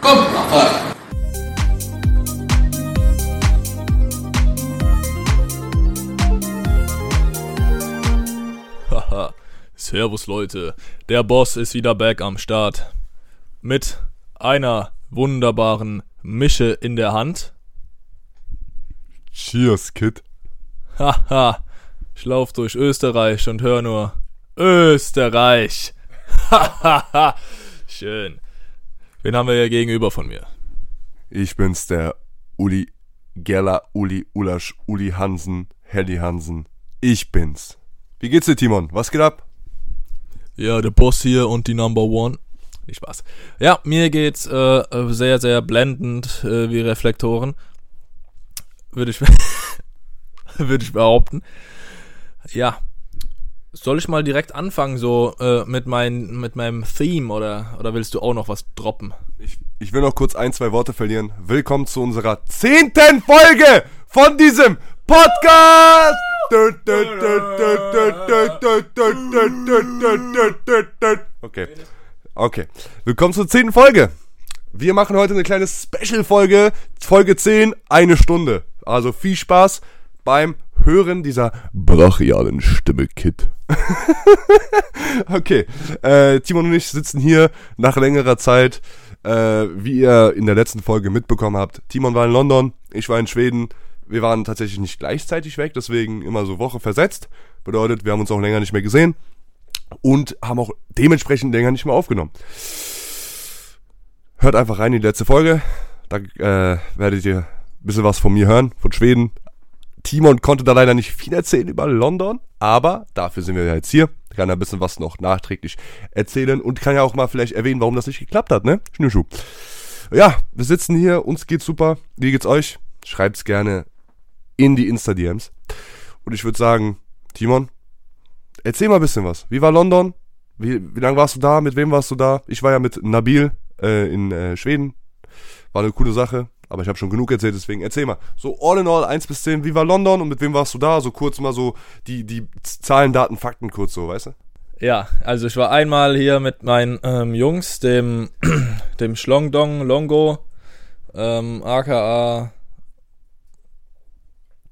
Komm, mach weiter. Haha, Servus Leute, der Boss ist wieder back am Start. Mit einer wunderbaren Mische in der Hand. Cheers, Kid. Haha, ich lauf durch Österreich und hör nur Österreich. Hahaha, schön. Wen haben wir hier gegenüber von mir? Ich bin's, der Uli Geller, Uli Ulasch, Uli Hansen, Helly Hansen. Ich bin's. Wie geht's dir, Timon? Was geht ab? Ja, der Boss hier und die Number One. Nicht Spaß. Ja, mir geht's äh, sehr, sehr blendend äh, wie Reflektoren. Würde ich, würde ich behaupten. Ja. Soll ich mal direkt anfangen, so äh, mit, mein, mit meinem Theme oder, oder willst du auch noch was droppen? Ich, ich will noch kurz ein, zwei Worte verlieren. Willkommen zu unserer zehnten Folge von diesem Podcast! Okay. Okay. Willkommen zur zehnten Folge. Wir machen heute eine kleine Special-Folge. Folge 10, eine Stunde. Also viel Spaß beim Hören dieser brachialen Stimme, Kid. okay. Äh, Timon und ich sitzen hier nach längerer Zeit. Äh, wie ihr in der letzten Folge mitbekommen habt, Timon war in London, ich war in Schweden. Wir waren tatsächlich nicht gleichzeitig weg, deswegen immer so Woche versetzt. Bedeutet, wir haben uns auch länger nicht mehr gesehen und haben auch dementsprechend länger nicht mehr aufgenommen. Hört einfach rein in die letzte Folge. Da äh, werdet ihr ein bisschen was von mir hören, von Schweden. Timon konnte da leider nicht viel erzählen über London, aber dafür sind wir ja jetzt hier. Kann ein bisschen was noch nachträglich erzählen und kann ja auch mal vielleicht erwähnen, warum das nicht geklappt hat, ne? Schnürschuh. Ja, wir sitzen hier, uns geht's super. Wie geht's euch? Schreibt's gerne in die Insta-DMs. Und ich würde sagen, Timon, erzähl mal ein bisschen was. Wie war London? Wie, wie lange warst du da? Mit wem warst du da? Ich war ja mit Nabil äh, in äh, Schweden. War eine coole Sache. Aber ich habe schon genug erzählt, deswegen erzähl mal. So all in all, 1 bis 10, wie war London und mit wem warst du da? So kurz mal so die, die Zahlen, Daten, Fakten kurz so, weißt du? Ja, also ich war einmal hier mit meinen ähm, Jungs, dem, dem Schlongdong Longo, ähm, aka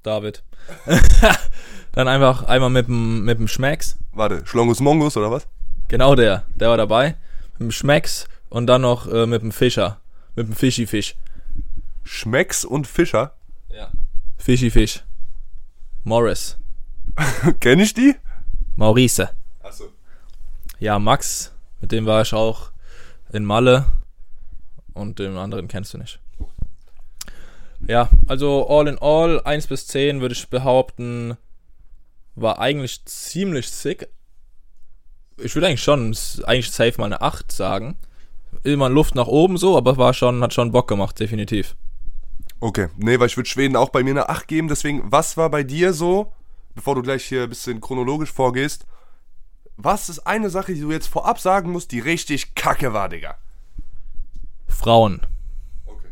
David. Dann einfach einmal mit dem, mit dem Schmecks. Warte, Schlongus Mongus oder was? Genau der, der war dabei. Mit dem Schmecks und dann noch äh, mit dem Fischer. Mit dem Fischi-Fisch. Schmecks und Fischer. Ja. Fischi-Fisch. Morris. Kenn ich die? Maurice. Achso. Ja, Max, mit dem war ich auch in Malle. Und den anderen kennst du nicht. Ja, also all in all, 1 bis 10 würde ich behaupten, war eigentlich ziemlich sick. Ich würde eigentlich schon, s- eigentlich safe mal eine 8 sagen. Immer Luft nach oben so, aber war schon, hat schon Bock gemacht, definitiv. Okay, nee, weil ich würde Schweden auch bei mir eine 8 geben. Deswegen, was war bei dir so, bevor du gleich hier ein bisschen chronologisch vorgehst, was ist eine Sache, die du jetzt vorab sagen musst, die richtig kacke war, Digga? Frauen. Okay.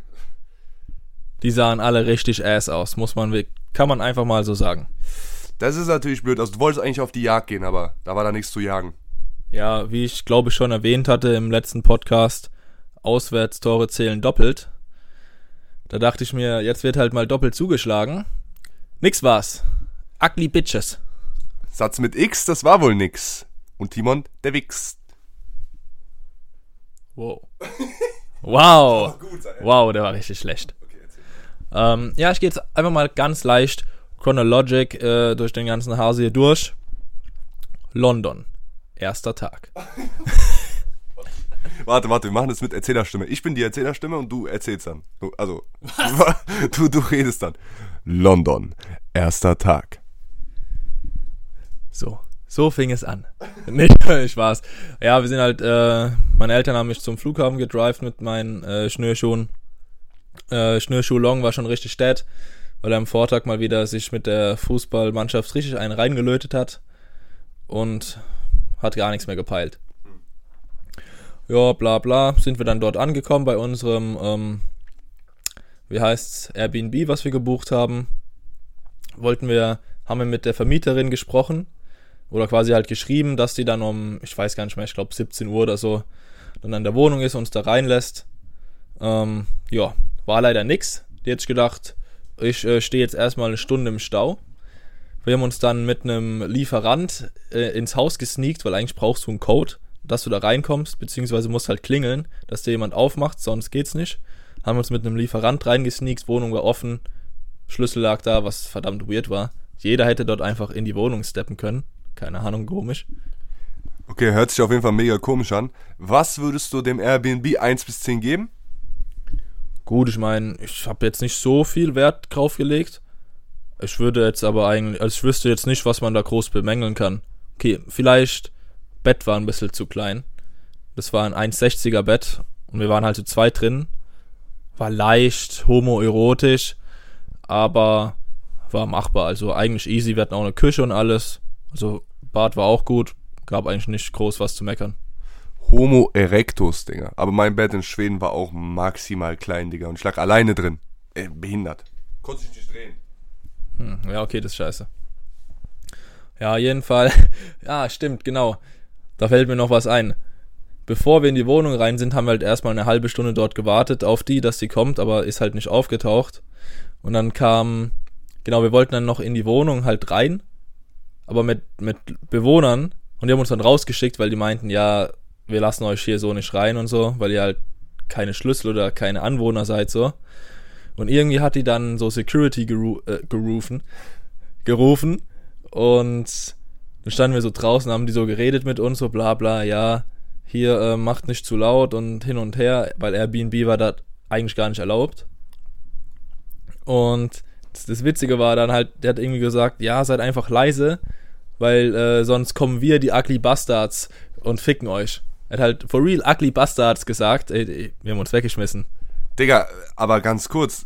Die sahen alle richtig ass aus, muss man, kann man einfach mal so sagen. Das ist natürlich blöd. Also du wolltest eigentlich auf die Jagd gehen, aber da war da nichts zu jagen. Ja, wie ich glaube ich schon erwähnt hatte im letzten Podcast, Auswärtstore zählen doppelt. Da dachte ich mir, jetzt wird halt mal doppelt zugeschlagen. Nix war's. Ugly Bitches. Satz mit X, das war wohl nix. Und Timon, der Wix. Wow. Wow. Wow, der war richtig schlecht. Ähm, ja, ich gehe jetzt einfach mal ganz leicht chronologic äh, durch den ganzen Hase hier durch. London. Erster Tag. Warte, warte, wir machen das mit Erzählerstimme. Ich bin die Erzählerstimme und du erzählst dann. Du, also, du, du redest dann. London, erster Tag. So, so fing es an. Nicht Spaß. Ja, wir sind halt, äh, meine Eltern haben mich zum Flughafen gedrived mit meinen äh, Schnürschuhen. Äh, Schnürschuh Long war schon richtig dead, weil er am Vortag mal wieder sich mit der Fußballmannschaft richtig einen reingelötet hat und hat gar nichts mehr gepeilt. Ja, bla bla, sind wir dann dort angekommen bei unserem, ähm, wie heißt's, Airbnb, was wir gebucht haben. Wollten wir, haben wir mit der Vermieterin gesprochen oder quasi halt geschrieben, dass die dann um, ich weiß gar nicht mehr, ich glaube 17 Uhr oder so, dann an der Wohnung ist und uns da reinlässt. Ähm, ja, war leider nix. Die hätte ich gedacht, ich äh, stehe jetzt erstmal eine Stunde im Stau. Wir haben uns dann mit einem Lieferant äh, ins Haus gesneakt, weil eigentlich brauchst du einen Code, dass du da reinkommst, beziehungsweise musst halt klingeln, dass dir jemand aufmacht, sonst geht's nicht. Haben uns mit einem Lieferant reingesneakt, Wohnung war offen, Schlüssel lag da, was verdammt weird war. Jeder hätte dort einfach in die Wohnung steppen können. Keine Ahnung, komisch. Okay, hört sich auf jeden Fall mega komisch an. Was würdest du dem Airbnb 1 bis 10 geben? Gut, ich meine, ich habe jetzt nicht so viel Wert drauf gelegt. Ich würde jetzt aber eigentlich, also ich wüsste jetzt nicht, was man da groß bemängeln kann. Okay, vielleicht Bett war ein bisschen zu klein. Das war ein 1,60er Bett und wir waren halt zu zweit drin. War leicht homoerotisch, aber war machbar. Also eigentlich easy. Wir hatten auch eine Küche und alles. Also Bad war auch gut. Gab eigentlich nicht groß was zu meckern. Homo erectus, Digga. Aber mein Bett in Schweden war auch maximal klein, Digga. Und ich lag alleine drin. Äh, behindert. Konnte ich nicht drehen. Hm, ja, okay, das ist scheiße. Ja, jeden Fall. ja, stimmt, genau. Da fällt mir noch was ein. Bevor wir in die Wohnung rein sind, haben wir halt erstmal eine halbe Stunde dort gewartet auf die, dass sie kommt, aber ist halt nicht aufgetaucht. Und dann kam, genau, wir wollten dann noch in die Wohnung halt rein, aber mit, mit Bewohnern. Und die haben uns dann rausgeschickt, weil die meinten, ja, wir lassen euch hier so nicht rein und so, weil ihr halt keine Schlüssel oder keine Anwohner seid so. Und irgendwie hat die dann so Security geru äh, gerufen, gerufen und dann standen wir so draußen, haben die so geredet mit uns, so bla bla, ja, hier äh, macht nicht zu laut und hin und her, weil Airbnb war da eigentlich gar nicht erlaubt. Und das, das Witzige war dann halt, der hat irgendwie gesagt, ja, seid einfach leise, weil äh, sonst kommen wir, die Ugly Bastards, und ficken euch. Er hat halt for real Ugly Bastards gesagt, ey, ey, wir haben uns weggeschmissen. Digga, aber ganz kurz,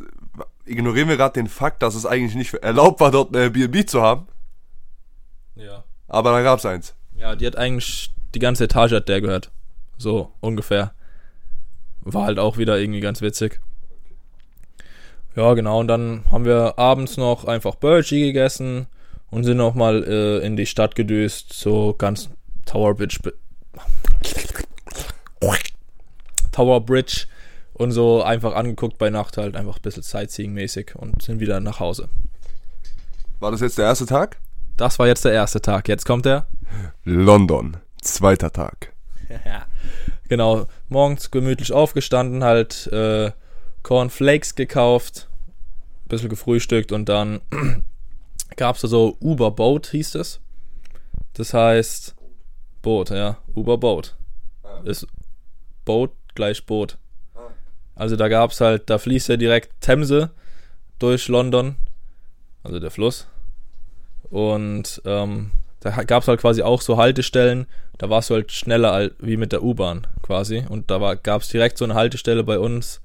ignorieren wir gerade den Fakt, dass es eigentlich nicht erlaubt war, dort eine Airbnb zu haben. Ja. Aber da gab's eins. Ja, die hat eigentlich, die ganze Etage hat der gehört. So, ungefähr. War halt auch wieder irgendwie ganz witzig. Ja, genau, und dann haben wir abends noch einfach Burgie gegessen und sind noch mal äh, in die Stadt gedüst, so ganz Tower Bridge. Tower Bridge und so einfach angeguckt bei Nacht halt, einfach ein bisschen Sightseeing-mäßig und sind wieder nach Hause. War das jetzt der erste Tag? Das war jetzt der erste Tag. Jetzt kommt der. London, zweiter Tag. ja. Genau, morgens gemütlich aufgestanden, halt äh, Cornflakes gekauft, bisschen gefrühstückt und dann gab es da so Uber Boat, hieß es. Das heißt Boot, ja, Uber Boat. Ist Boat gleich Boot. Also da gab es halt, da fließt ja direkt Themse durch London, also der Fluss. Und ähm, da gab es halt quasi auch so Haltestellen, da warst du halt schneller wie mit der U-Bahn quasi. Und da gab es direkt so eine Haltestelle bei uns.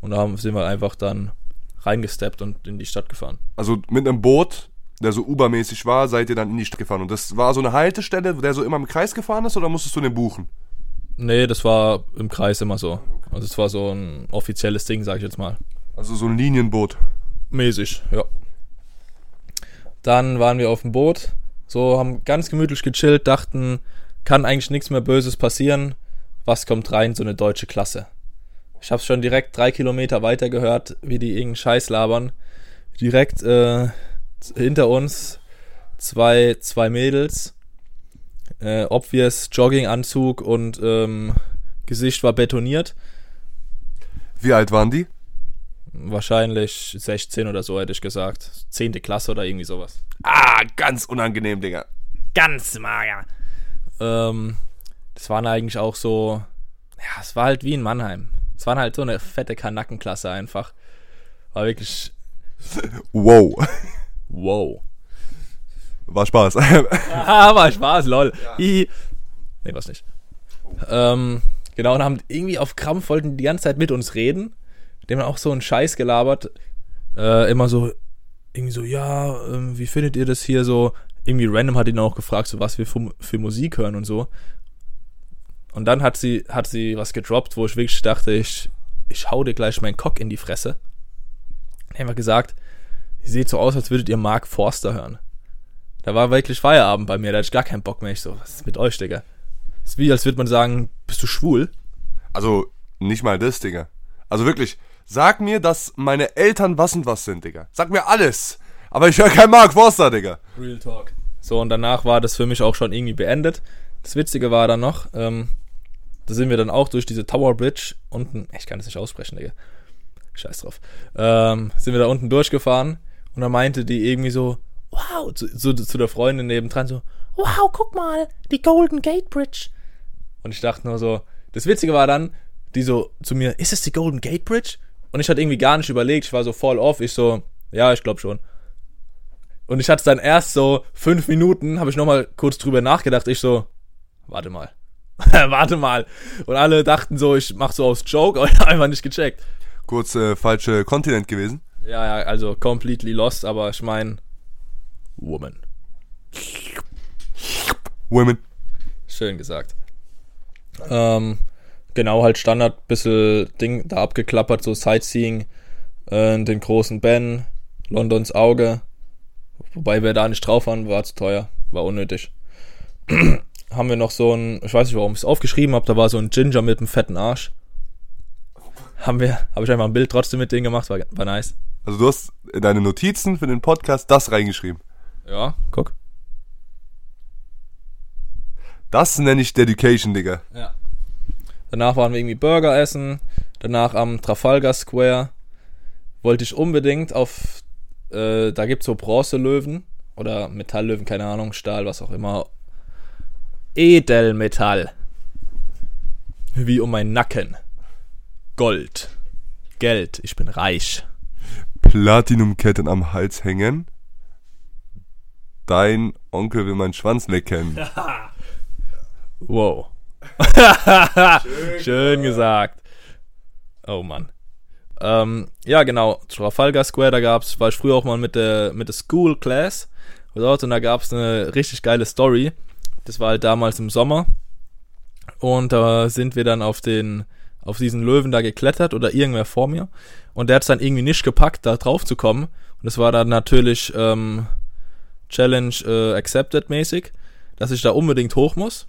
Und da haben, sind wir einfach dann reingesteppt und in die Stadt gefahren. Also mit einem Boot, der so Uber-mäßig war, seid ihr dann in die Stadt gefahren. Und das war so eine Haltestelle, der so immer im Kreis gefahren ist, oder musstest du den buchen? Nee, das war im Kreis immer so. Also es war so ein offizielles Ding, sag ich jetzt mal. Also so ein Linienboot. Mäßig, ja. Dann waren wir auf dem Boot, so haben ganz gemütlich gechillt, dachten, kann eigentlich nichts mehr Böses passieren. Was kommt rein? So eine deutsche Klasse. Ich habe schon direkt drei Kilometer weiter gehört, wie die irgendeinen Scheiß labern. Direkt äh, hinter uns zwei, zwei Mädels. Äh, obvious Jogginganzug und ähm, Gesicht war betoniert. Wie alt waren die? Wahrscheinlich 16 oder so, hätte ich gesagt. Zehnte Klasse oder irgendwie sowas. Ah, ganz unangenehm, Digga. Ganz mager. Ähm, das waren eigentlich auch so. Ja, es war halt wie in Mannheim. Es waren halt so eine fette Kanackenklasse einfach. War wirklich. Wow. Wow. War Spaß. ah, war Spaß, lol. Ja. Nee, was nicht. Ähm, genau, und haben irgendwie auf Krampf wollten die ganze Zeit mit uns reden. Dem auch so einen Scheiß gelabert. Äh, immer so, irgendwie so, ja, ähm, wie findet ihr das hier so? Irgendwie random hat ihn auch gefragt, so was wir für, für Musik hören und so. Und dann hat sie, hat sie was gedroppt, wo ich wirklich dachte, ich, ich hau dir gleich meinen Cock in die Fresse. Einfach gesagt, ihr seht so aus, als würdet ihr Mark Forster hören. Da war wirklich Feierabend bei mir, da hatte ich gar keinen Bock mehr. Ich so, was ist mit euch, Digga? Ist wie, als würde man sagen, bist du schwul? Also, nicht mal das, Digga. Also wirklich, sag mir, dass meine Eltern was und was sind, Digga. Sag mir alles. Aber ich höre kein Mark Forster, Digga. Real Talk. So, und danach war das für mich auch schon irgendwie beendet. Das Witzige war dann noch, ähm, da sind wir dann auch durch diese Tower Bridge unten, ich kann das nicht aussprechen, Digga. Scheiß drauf. Ähm, sind wir da unten durchgefahren und da meinte die irgendwie so, wow, zu, zu, zu der Freundin nebendran so, wow, guck mal, die Golden Gate Bridge. Und ich dachte nur so, das Witzige war dann, die so zu mir, ist es die Golden Gate Bridge? Und ich hatte irgendwie gar nicht überlegt, ich war so voll off, ich so, ja, ich glaube schon. Und ich hatte dann erst so fünf Minuten, habe ich nochmal kurz drüber nachgedacht, ich so, warte mal. warte mal. Und alle dachten so, ich mach so aus Joke, aber ich hab einfach nicht gecheckt. Kurz äh, falsche Kontinent gewesen. Ja, ja, also completely lost, aber ich mein, Woman. Women. Schön gesagt. Ähm, genau, halt Standard, bisschen Ding da abgeklappert, so Sightseeing, äh, den großen Ben, Londons Auge. Wobei wir da nicht drauf waren, war zu teuer, war unnötig. Haben wir noch so ein, ich weiß nicht, warum ich es aufgeschrieben habe, da war so ein Ginger mit einem fetten Arsch. Haben wir, habe ich einfach ein Bild trotzdem mit denen gemacht, war, war nice. Also du hast in deine Notizen für den Podcast das reingeschrieben. Ja, guck. Das nenne ich Dedication, Digga. Ja. Danach waren wir irgendwie Burger essen. Danach am Trafalgar Square wollte ich unbedingt auf. Äh, da gibt's so Bronzelöwen oder Metalllöwen, keine Ahnung, Stahl, was auch immer. Edelmetall. Wie um meinen Nacken. Gold. Geld. Ich bin reich. Platinumketten am Hals hängen. Dein Onkel will meinen Schwanz lecken. Wow. Schön, gesagt. Oh Mann. Ähm, ja, genau. Trafalgar Square, da gab's, war ich früher auch mal mit der, mit der School Class dort und da gab's eine richtig geile Story. Das war halt damals im Sommer. Und da sind wir dann auf den, auf diesen Löwen da geklettert oder irgendwer vor mir. Und der hat es dann irgendwie nicht gepackt, da drauf zu kommen. Und das war dann natürlich ähm, Challenge äh, accepted mäßig, dass ich da unbedingt hoch muss.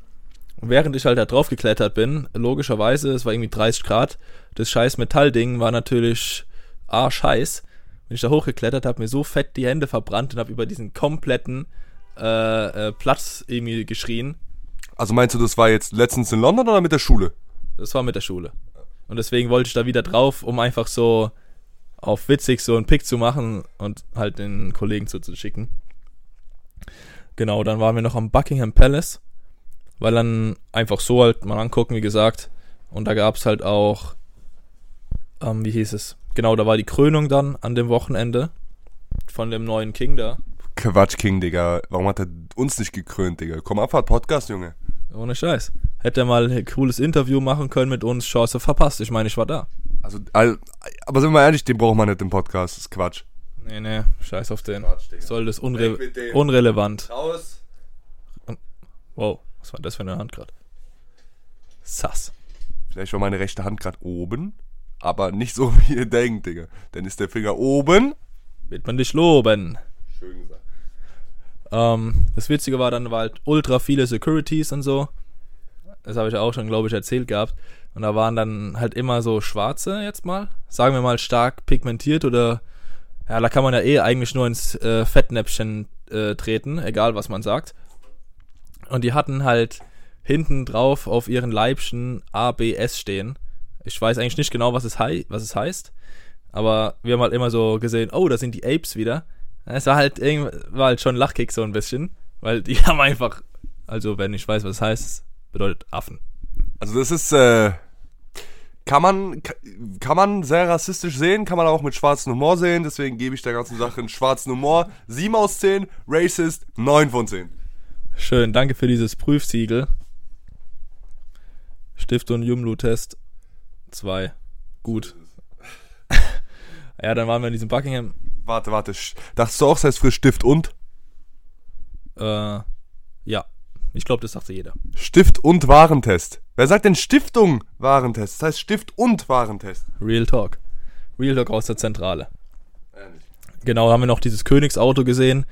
Und während ich halt da drauf geklettert bin, logischerweise, es war irgendwie 30 Grad, das scheiß Metallding war natürlich arschheiß. Bin ich da hochgeklettert, habe mir so fett die Hände verbrannt und habe über diesen kompletten äh, äh, Platz irgendwie geschrien. Also meinst du, das war jetzt letztens in London oder mit der Schule? Das war mit der Schule. Und deswegen wollte ich da wieder drauf, um einfach so auf witzig so einen Pick zu machen und halt den Kollegen zuzuschicken. Genau, dann waren wir noch am Buckingham Palace, weil dann einfach so halt mal angucken, wie gesagt. Und da gab es halt auch, ähm, wie hieß es? Genau, da war die Krönung dann an dem Wochenende von dem neuen King da. Quatsch, King, Digga. Warum hat er uns nicht gekrönt, Digga? Komm Abfahrt Podcast, Junge. Ohne Scheiß. Hätte er mal ein cooles Interview machen können mit uns, Chance verpasst. Ich meine, ich war da. Also, aber sind wir ehrlich, den braucht man nicht im Podcast. Das ist Quatsch. Nee, nee, scheiß auf den. Quatsch. Soll das unre unrelevant. Raus. Wow, was war das für eine Hand gerade? Sass. Vielleicht war meine rechte Hand gerade oben, aber nicht so, wie ihr denkt, Digga. Dann ist der Finger oben. Wird man dich loben. Schön gesagt. Ähm, das Witzige war dann, war halt ultra viele Securities und so. Das habe ich auch schon, glaube ich, erzählt gehabt. Und da waren dann halt immer so schwarze jetzt mal. Sagen wir mal stark pigmentiert oder ja, da kann man ja eh eigentlich nur ins äh, Fettnäpfchen äh, treten, egal was man sagt. Und die hatten halt hinten drauf auf ihren Leibchen ABS stehen. Ich weiß eigentlich nicht genau, was es, hei was es heißt. Aber wir haben halt immer so gesehen, oh, da sind die Apes wieder. Es war halt war halt schon Lachkick so ein bisschen. Weil die haben einfach, also wenn ich weiß, was es heißt, bedeutet Affen. Also das ist, äh, kann man, ka- kann man sehr rassistisch sehen, kann man auch mit schwarzem Humor sehen, deswegen gebe ich der ganzen Sache einen schwarzen Humor. 7 aus 10, Racist 9 von 10. Schön, danke für dieses Prüfsiegel. Stift und Jumlu-Test 2. Gut. ja, dann waren wir in diesem Buckingham. Warte, warte, dachtest du auch, es heißt für Stift und? Äh, ja, ich glaube, das sagte jeder. Stift und Warentest. Wer sagt denn Stiftung Warentest? Das heißt Stift und Warentest. Real Talk. Real Talk aus der Zentrale. Genau, haben wir noch dieses Königsauto gesehen,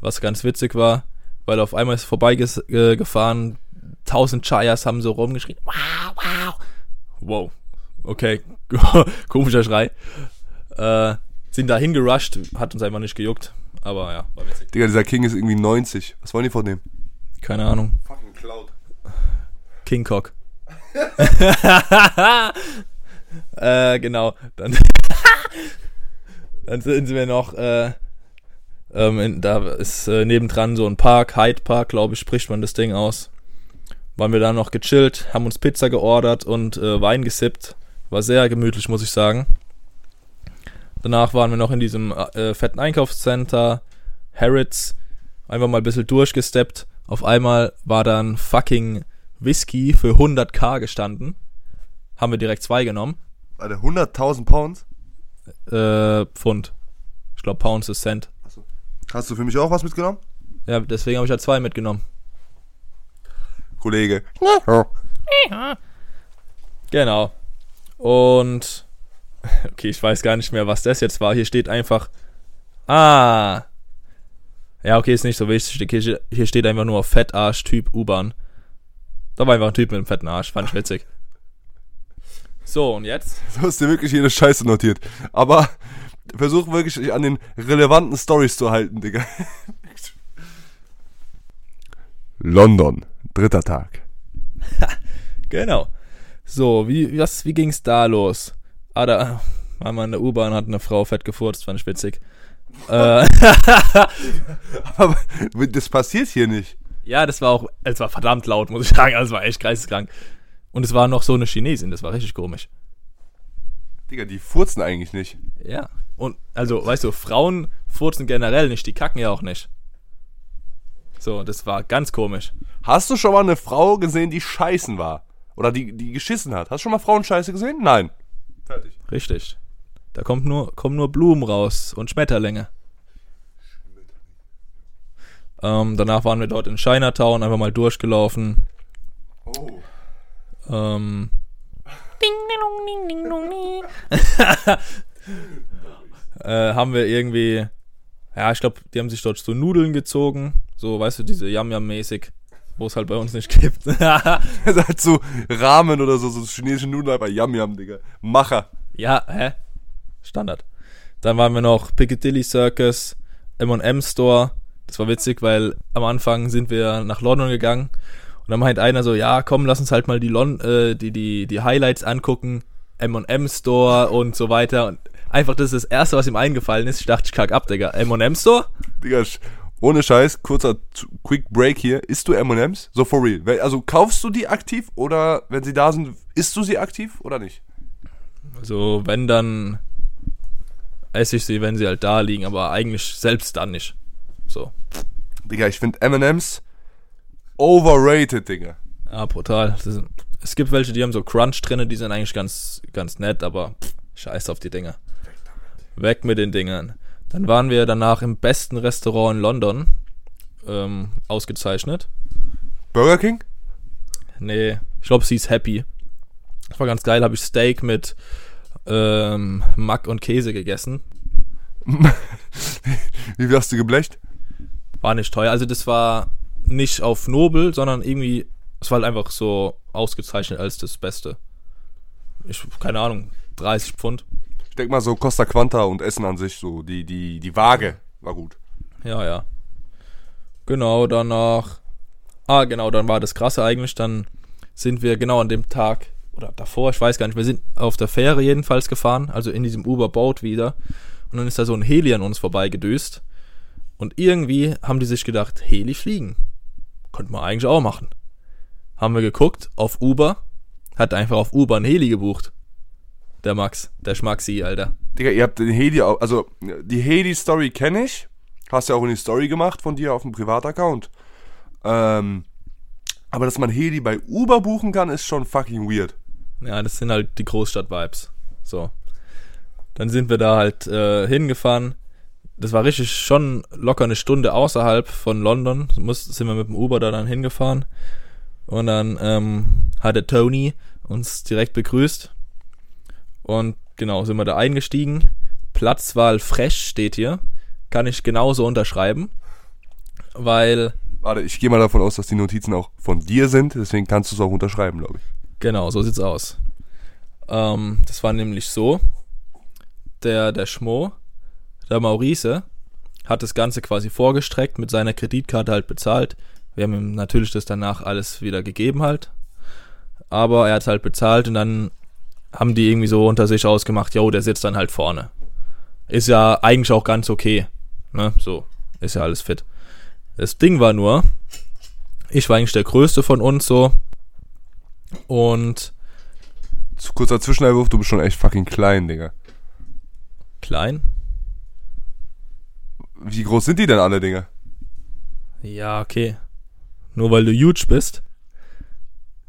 was ganz witzig war, weil auf einmal ist vorbeigefahren, tausend Chayas haben so rumgeschrien, wow, wow. wow, okay, komischer Schrei. Äh, sind da hingerusht, hat uns einfach nicht gejuckt. Aber ja, war witzig. Digga, dieser King ist irgendwie 90. Was wollen die von dem? Keine Ahnung. Fucking Cloud. King Cock. äh, genau. Dann, dann sind wir noch, äh, ähm, in, da ist äh, nebendran so ein Park, Hyde Park, glaube ich, spricht man das Ding aus. Waren wir da noch gechillt, haben uns Pizza geordert und äh, Wein gesippt. War sehr gemütlich, muss ich sagen. Danach waren wir noch in diesem äh, fetten Einkaufscenter, Harrods, einfach mal ein bisschen durchgesteppt. Auf einmal war dann fucking Whisky für 100k gestanden. Haben wir direkt zwei genommen. Warte, 100.000 Pounds? Äh, Pfund. Ich glaube, Pounds ist Cent. Hast du für mich auch was mitgenommen? Ja, deswegen habe ich ja zwei mitgenommen. Kollege. Genau. Und okay, ich weiß gar nicht mehr, was das jetzt war. Hier steht einfach. Ah. Ja, okay, ist nicht so wichtig. Hier, hier steht einfach nur Fettarsch-Typ U-Bahn. Da war einfach ein Typ mit einem fetten Arsch. Fand ich witzig. So, und jetzt? Du hast dir wirklich jede Scheiße notiert. Aber versuch wirklich dich an den relevanten Stories zu halten, Digga. London, dritter Tag. Genau. So, wie, was, wie ging's da los? Ah, da war man in der U-Bahn, hat eine Frau fett gefurzt, fand ich witzig. äh, Aber das passiert hier nicht. ja, das war auch, es war verdammt laut, muss ich sagen. Also, es war echt geisteskrank. Und es war noch so eine Chinesin, das war richtig komisch. Digga, die furzen eigentlich nicht. Ja. Und, also, weißt du, Frauen furzen generell nicht, die kacken ja auch nicht. So, das war ganz komisch. Hast du schon mal eine Frau gesehen, die scheißen war? Oder die, die geschissen hat? Hast du schon mal Frauenscheiße gesehen? Nein. Fertig. Richtig. Da kommt nur, kommen nur Blumen raus und Schmetterlinge. Ähm, danach waren wir dort in Chinatown, einfach mal durchgelaufen. Oh. Ähm, äh, haben wir irgendwie, ja, ich glaube, die haben sich dort so Nudeln gezogen. So, weißt du, diese Yam-Yam-mäßig, wo es halt bei uns nicht gibt. Das ist halt so Ramen oder so, so chinesische Nudeln, aber Yam Yam, Digga. Macher. Ja, hä? Standard. Dann waren wir noch Piccadilly Circus, M&M Store. Das war witzig, weil am Anfang sind wir nach London gegangen und dann meint einer so, ja, komm, lass uns halt mal die, Lon äh, die, die, die Highlights angucken. M&M Store und so weiter. Und einfach das ist das Erste, was ihm eingefallen ist. Ich dachte, ich kack ab, Digga. M&M Store? Digga, ohne Scheiß, kurzer Quick Break hier. Isst du M&M's? So for real. Also kaufst du die aktiv oder wenn sie da sind, isst du sie aktiv oder nicht? Also, wenn dann esse ich sie, wenn sie halt da liegen, aber eigentlich selbst dann nicht. So. Digga, ich finde M&M's overrated, Digga. Ja, brutal. Ist, es gibt welche, die haben so Crunch drinne, die sind eigentlich ganz, ganz nett, aber pff, scheiß auf die Dinger. Weg mit den Dingern. Dann waren wir danach im besten Restaurant in London. Ähm, ausgezeichnet. Burger King? Nee, ich glaube, sie ist happy. Das war ganz geil, habe ich Steak mit ähm, Mack und Käse gegessen. Wie viel hast du geblecht? War nicht teuer. Also das war nicht auf Nobel, sondern irgendwie, es war halt einfach so ausgezeichnet als das Beste. Ich, keine Ahnung, 30 Pfund. Ich denk mal so Costa Quanta und Essen an sich, so die, die, die Waage war gut. Ja, ja. Genau, danach. Ah, genau, dann war das krasse eigentlich. Dann sind wir genau an dem Tag oder davor, ich weiß gar nicht, wir sind auf der Fähre jedenfalls gefahren, also in diesem Uber-Boat wieder. Und dann ist da so ein Heli an uns vorbeigedüst. Und irgendwie haben die sich gedacht, Heli fliegen. Könnte man eigentlich auch machen. Haben wir geguckt auf Uber, hat einfach auf Uber ein Heli gebucht. Der Max, der Schmaxi, Alter. Digga, ihr habt den Hedi, au- also die Hedi-Story kenne ich. Hast ja auch eine Story gemacht von dir auf dem Privataccount. Ähm, aber dass man Hedi bei Uber buchen kann, ist schon fucking weird. Ja, das sind halt die Großstadt-Vibes. So. Dann sind wir da halt äh, hingefahren. Das war richtig schon locker eine Stunde außerhalb von London. Muss, sind wir mit dem Uber da dann hingefahren. Und dann ähm, hat der Tony uns direkt begrüßt. Und genau, sind wir da eingestiegen. Platzwahl fresh steht hier. Kann ich genauso unterschreiben. Weil Warte, ich gehe mal davon aus, dass die Notizen auch von dir sind, deswegen kannst du es auch unterschreiben, glaube ich. Genau, so sieht's aus. Ähm, das war nämlich so, der, der Schmo, der Maurice, hat das Ganze quasi vorgestreckt, mit seiner Kreditkarte halt bezahlt. Wir haben ihm natürlich das danach alles wieder gegeben halt. Aber er hat halt bezahlt und dann haben die irgendwie so unter sich ausgemacht, yo, der sitzt dann halt vorne. Ist ja eigentlich auch ganz okay. Ne? So, ist ja alles fit. Das Ding war nur, ich war eigentlich der Größte von uns so. Und Zu- Kurzer Zwischeneinwurf, du bist schon echt fucking klein, Digga. klein. Wie groß sind die denn alle, Digga? Ja, okay. Nur weil du huge bist.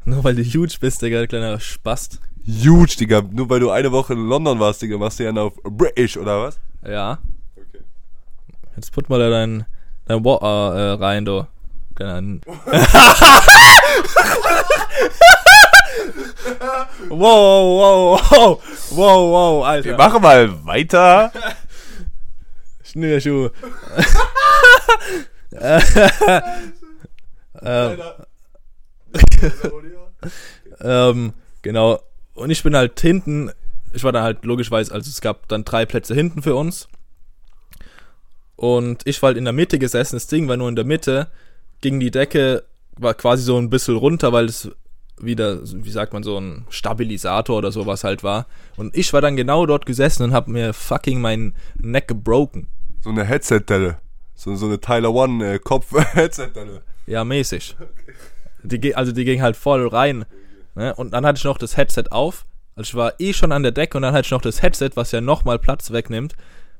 Nur weil du huge bist, Digga, kleiner Spast. Huge, Digga. Nur weil du eine Woche in London warst, Digga, machst du ja auf British, oder was? Ja. Okay. Jetzt put mal da dein, dein Water äh, rein, du. Kleiner- wow, wow, wow, wow, wow, Alter. Wir machen mal weiter. Schnürschuh. ähm, ähm, genau. Und ich bin halt hinten, ich war dann halt logischerweise, also es gab dann drei Plätze hinten für uns. Und ich war halt in der Mitte gesessen, das Ding war nur in der Mitte, ging die Decke, war quasi so ein bisschen runter, weil es wieder, wie sagt man, so ein Stabilisator oder sowas halt war. Und ich war dann genau dort gesessen und hab mir fucking meinen Neck gebroken. So eine Headset-Delle. So, so eine Tyler One äh. Ja, mäßig. Die, ge- also die ging halt voll rein. Ne? Und dann hatte ich noch das Headset auf. Also ich war eh schon an der Decke und dann hatte ich noch das Headset, was ja nochmal Platz wegnimmt.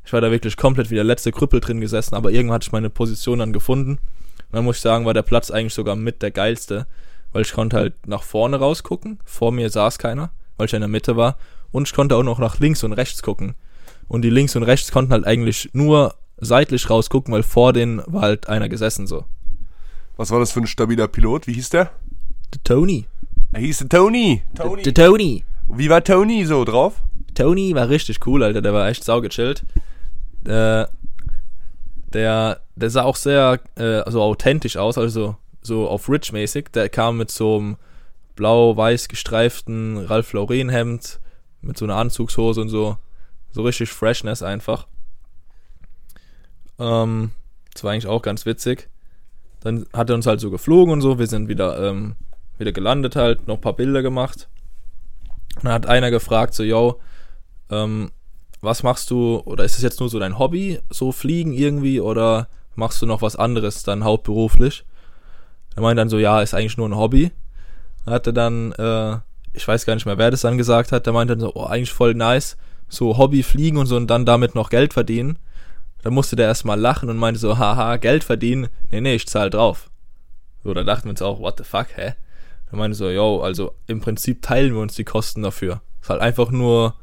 Ich war da wirklich komplett wie der letzte Krüppel drin gesessen, aber irgendwann hatte ich meine Position dann gefunden. Und dann muss ich sagen, war der Platz eigentlich sogar mit der geilste, weil ich konnte halt nach vorne rausgucken. Vor mir saß keiner, weil ich ja in der Mitte war. Und ich konnte auch noch nach links und rechts gucken. Und die links und rechts konnten halt eigentlich nur seitlich rausgucken, weil vor denen war halt einer gesessen so. Was war das für ein stabiler Pilot? Wie hieß der? Der Tony. Er hieß Tony. Tony. Der Tony. Wie war Tony so drauf? Tony war richtig cool, Alter. Der war echt saugechillt. Äh, der, der sah auch sehr äh, so authentisch aus, also so auf Rich-mäßig. Der kam mit so einem blau-weiß gestreiften Ralph Lauren Hemd, mit so einer Anzugshose und so. So richtig Freshness einfach. Ähm, das war eigentlich auch ganz witzig. Dann hat er uns halt so geflogen und so. Wir sind wieder, ähm, wieder gelandet halt, noch ein paar Bilder gemacht. Und dann hat einer gefragt, so, yo, ähm, was machst du, oder ist es jetzt nur so dein Hobby, so fliegen irgendwie, oder machst du noch was anderes dann hauptberuflich? Er meint dann so, ja, ist eigentlich nur ein Hobby. Dann hat er dann, äh, ich weiß gar nicht mehr, wer das dann gesagt hat, der meinte dann so, oh, eigentlich voll nice, so Hobby fliegen und so und dann damit noch Geld verdienen. Da musste der erstmal lachen und meinte so, haha, Geld verdienen, nee, nee, ich zahl drauf. So, da dachten wir uns auch, what the fuck, hä? Er meinte so, yo, also im Prinzip teilen wir uns die Kosten dafür. Ist halt einfach nur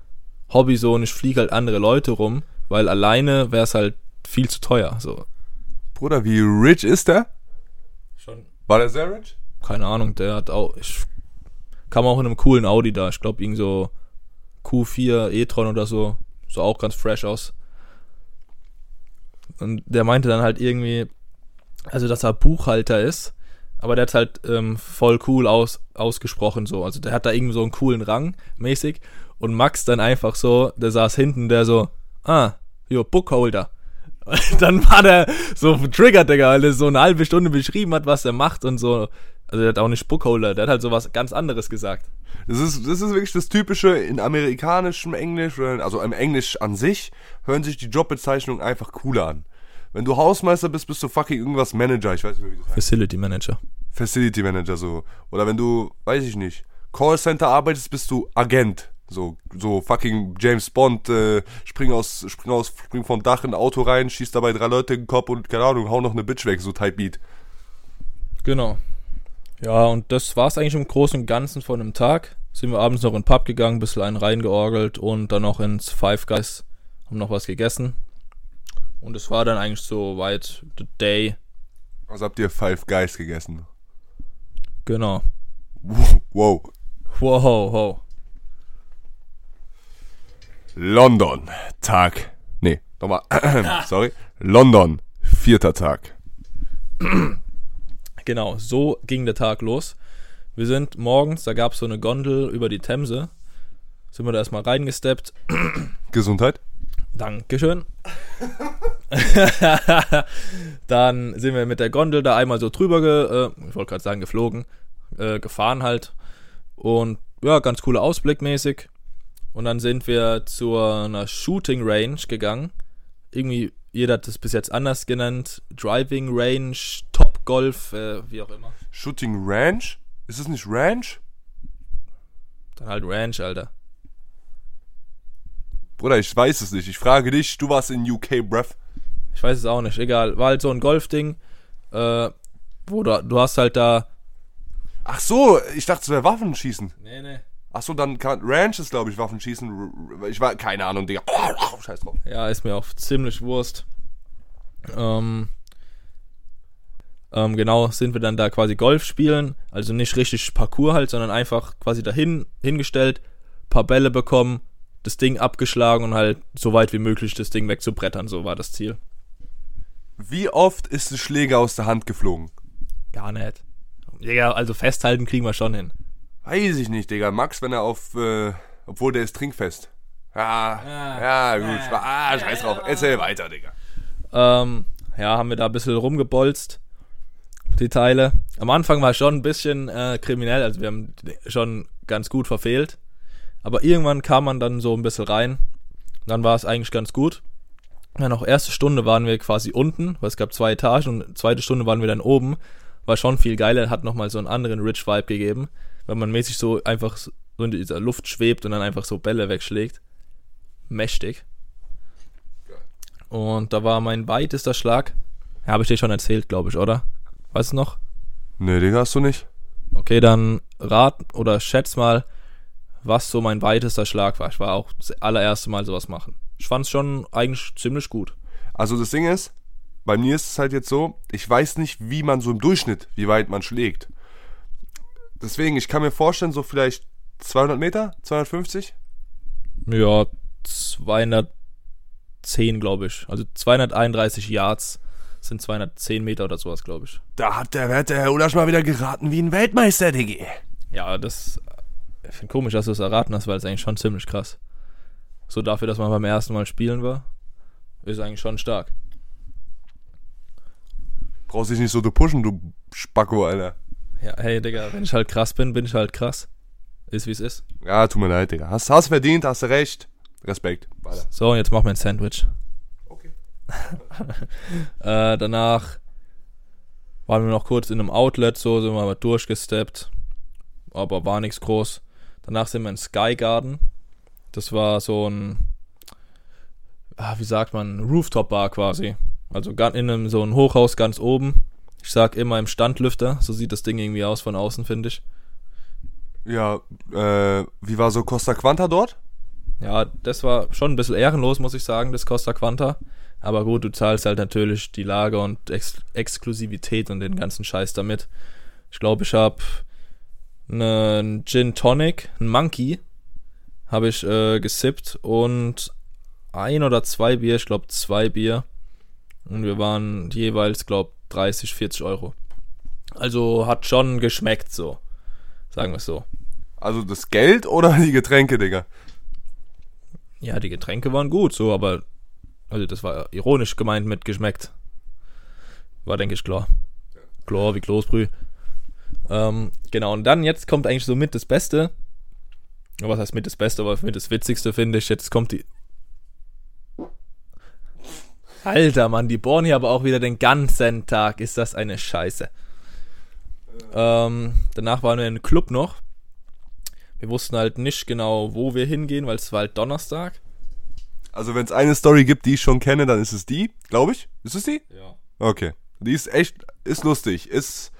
Hobby so und ich fliege halt andere Leute rum, weil alleine wäre es halt viel zu teuer. So, Bruder, wie rich ist der? schon. War der sehr rich? Keine Ahnung, der hat auch, ich kam auch in einem coolen Audi da. Ich glaube, irgend so Q4 e-tron oder so. So auch ganz fresh aus. Und der meinte dann halt irgendwie, also dass er Buchhalter ist, aber der hat halt ähm, voll cool aus, ausgesprochen so. Also der hat da irgendwie so einen coolen Rang mäßig. Und Max dann einfach so, der saß hinten, der so, ah, jo, Bookholder. Dann war der so triggert, Digga, weil er so eine halbe Stunde beschrieben hat, was er macht und so. Also der hat auch nicht Bookholder, der hat halt so was ganz anderes gesagt. Das ist, das ist wirklich das Typische in amerikanischem Englisch, also im Englisch an sich, hören sich die Jobbezeichnungen einfach cooler an. Wenn du Hausmeister bist, bist du fucking irgendwas Manager, ich weiß nicht mehr, wie das heißt. Facility Manager. Facility Manager so. Oder wenn du, weiß ich nicht, Callcenter arbeitest, bist du Agent. So, so fucking James Bond, äh, spring aus, spring aus, spring vom Dach in ein Auto rein, schießt dabei drei Leute in den Kopf und keine Ahnung, hau noch eine Bitch weg, so Type Beat. Genau. Ja, und das war's eigentlich im Großen und Ganzen von einem Tag. Sind wir abends noch in den Pub gegangen, ein bisschen einen reingeorgelt und dann noch ins Five Guys, haben noch was gegessen. Und es war dann eigentlich so weit the day. Also habt ihr Five Guys gegessen. Genau. Wow. Wow, wow. London, Tag. Nee, nochmal. Sorry. London, vierter Tag. Genau, so ging der Tag los. Wir sind morgens, da gab es so eine Gondel über die Themse. sind wir da erstmal reingesteppt. Gesundheit. Dankeschön. dann sind wir mit der Gondel da einmal so drüber, ge, äh, ich wollte gerade sagen geflogen, äh, gefahren halt. Und ja, ganz cooler Ausblick mäßig. Und dann sind wir zu einer Shooting Range gegangen. Irgendwie, jeder hat das bis jetzt anders genannt. Driving Range, Top Golf, äh, wie auch immer. Shooting Ranch? Ist es nicht Ranch? Dann halt Ranch, Alter. Bruder, ich weiß es nicht. Ich frage dich, du warst in UK, bruv. Ich weiß es auch nicht, egal. War halt so ein Golfding, äh, wo du, du hast halt da. Ach so, ich dachte, es wäre Waffenschießen. Nee, nee. Ach so, dann kann Ranch ist, glaube ich, Waffenschießen. Ich war, keine Ahnung, Digga. Scheiß drauf. Ja, ist mir auch ziemlich Wurst. Ähm, ähm, genau, sind wir dann da quasi Golf spielen. Also nicht richtig Parcours halt, sondern einfach quasi dahin hingestellt, paar Bälle bekommen, das Ding abgeschlagen und halt so weit wie möglich das Ding wegzubrettern. So war das Ziel. Wie oft ist ein Schläger aus der Hand geflogen? Gar nicht. Ja, also festhalten kriegen wir schon hin. Weiß ich nicht, Digga. Max, wenn er auf, äh, obwohl der ist trinkfest. Ja, ja, gut. Ah, scheiß drauf. Erzähl weiter, Digga. Ähm, ja, haben wir da ein bisschen rumgebolzt, die Teile. Am Anfang war schon ein bisschen äh, kriminell, also wir haben schon ganz gut verfehlt. Aber irgendwann kam man dann so ein bisschen rein. Dann war es eigentlich ganz gut. Dann auch erste Stunde waren wir quasi unten, weil es gab zwei Etagen und zweite Stunde waren wir dann oben. War schon viel geiler, hat nochmal so einen anderen Rich Vibe gegeben, weil man mäßig so einfach so in dieser Luft schwebt und dann einfach so Bälle wegschlägt. Mächtig. Und da war mein weitester Schlag. Ja, habe ich dir schon erzählt, glaube ich, oder? Weißt du noch? Nee, Digga, hast du nicht? Okay, dann rat oder schätz mal, was so mein weitester Schlag war. Ich war auch das allererste Mal sowas machen. Ich fand es schon eigentlich ziemlich gut. Also das Ding ist, bei mir ist es halt jetzt so, ich weiß nicht, wie man so im Durchschnitt, wie weit man schlägt. Deswegen, ich kann mir vorstellen, so vielleicht 200 Meter, 250? Ja, 210, glaube ich. Also 231 Yards sind 210 Meter oder sowas, glaube ich. Da hat der der Herr Ulasch mal wieder geraten wie ein Weltmeister, Diggi. Ja, das. Ich finde komisch, dass du es erraten hast, weil es eigentlich schon ziemlich krass. So dafür, dass man beim ersten Mal spielen war, ist eigentlich schon stark. Brauchst dich nicht so zu pushen, du Spacko, Alter. Ja, hey, Digga, wenn ich halt krass bin, bin ich halt krass. Ist wie es ist. Ja, tut mir leid, Digga. Hast, hast verdient, hast du recht. Respekt. Weiter. So, und jetzt mach mir ein Sandwich. Okay. Äh, danach waren wir noch kurz in einem Outlet, so sind wir mal durchgesteppt. Aber war nichts groß. Danach sind wir in Sky Garden. Das war so ein, ah, wie sagt man, Rooftop-Bar quasi. Also in einem so ein Hochhaus ganz oben. Ich sag immer im Standlüfter. So sieht das Ding irgendwie aus von außen, finde ich. Ja, äh, wie war so Costa Quanta dort? Ja, das war schon ein bisschen ehrenlos, muss ich sagen, das Costa Quanta. Aber gut, du zahlst halt natürlich die Lage und Ex Exklusivität und den ganzen Scheiß damit. Ich glaube, ich habe einen Gin Tonic, einen Monkey, habe ich äh, gesippt und ein oder zwei Bier, ich glaube zwei Bier. Und wir waren jeweils, glaube 30, 40 Euro. Also hat schon geschmeckt so. Sagen wir es so. Also das Geld oder die Getränke, Digga? Ja, die Getränke waren gut, so, aber also das war ironisch gemeint mit geschmeckt. War, denke ich, klar. Klar, wie Kloßbrüh. Ähm, genau, und dann jetzt kommt eigentlich so mit das Beste. Was heißt mit das Beste, aber mit das Witzigste finde ich. Jetzt kommt die. Alter, Mann, die bohren hier aber auch wieder den ganzen Tag. Ist das eine Scheiße. Ähm, danach waren wir im Club noch. Wir wussten halt nicht genau, wo wir hingehen, weil es war halt Donnerstag. Also wenn es eine Story gibt, die ich schon kenne, dann ist es die, glaube ich. Ist es die? Ja. Okay. Die ist echt, ist lustig. Ist,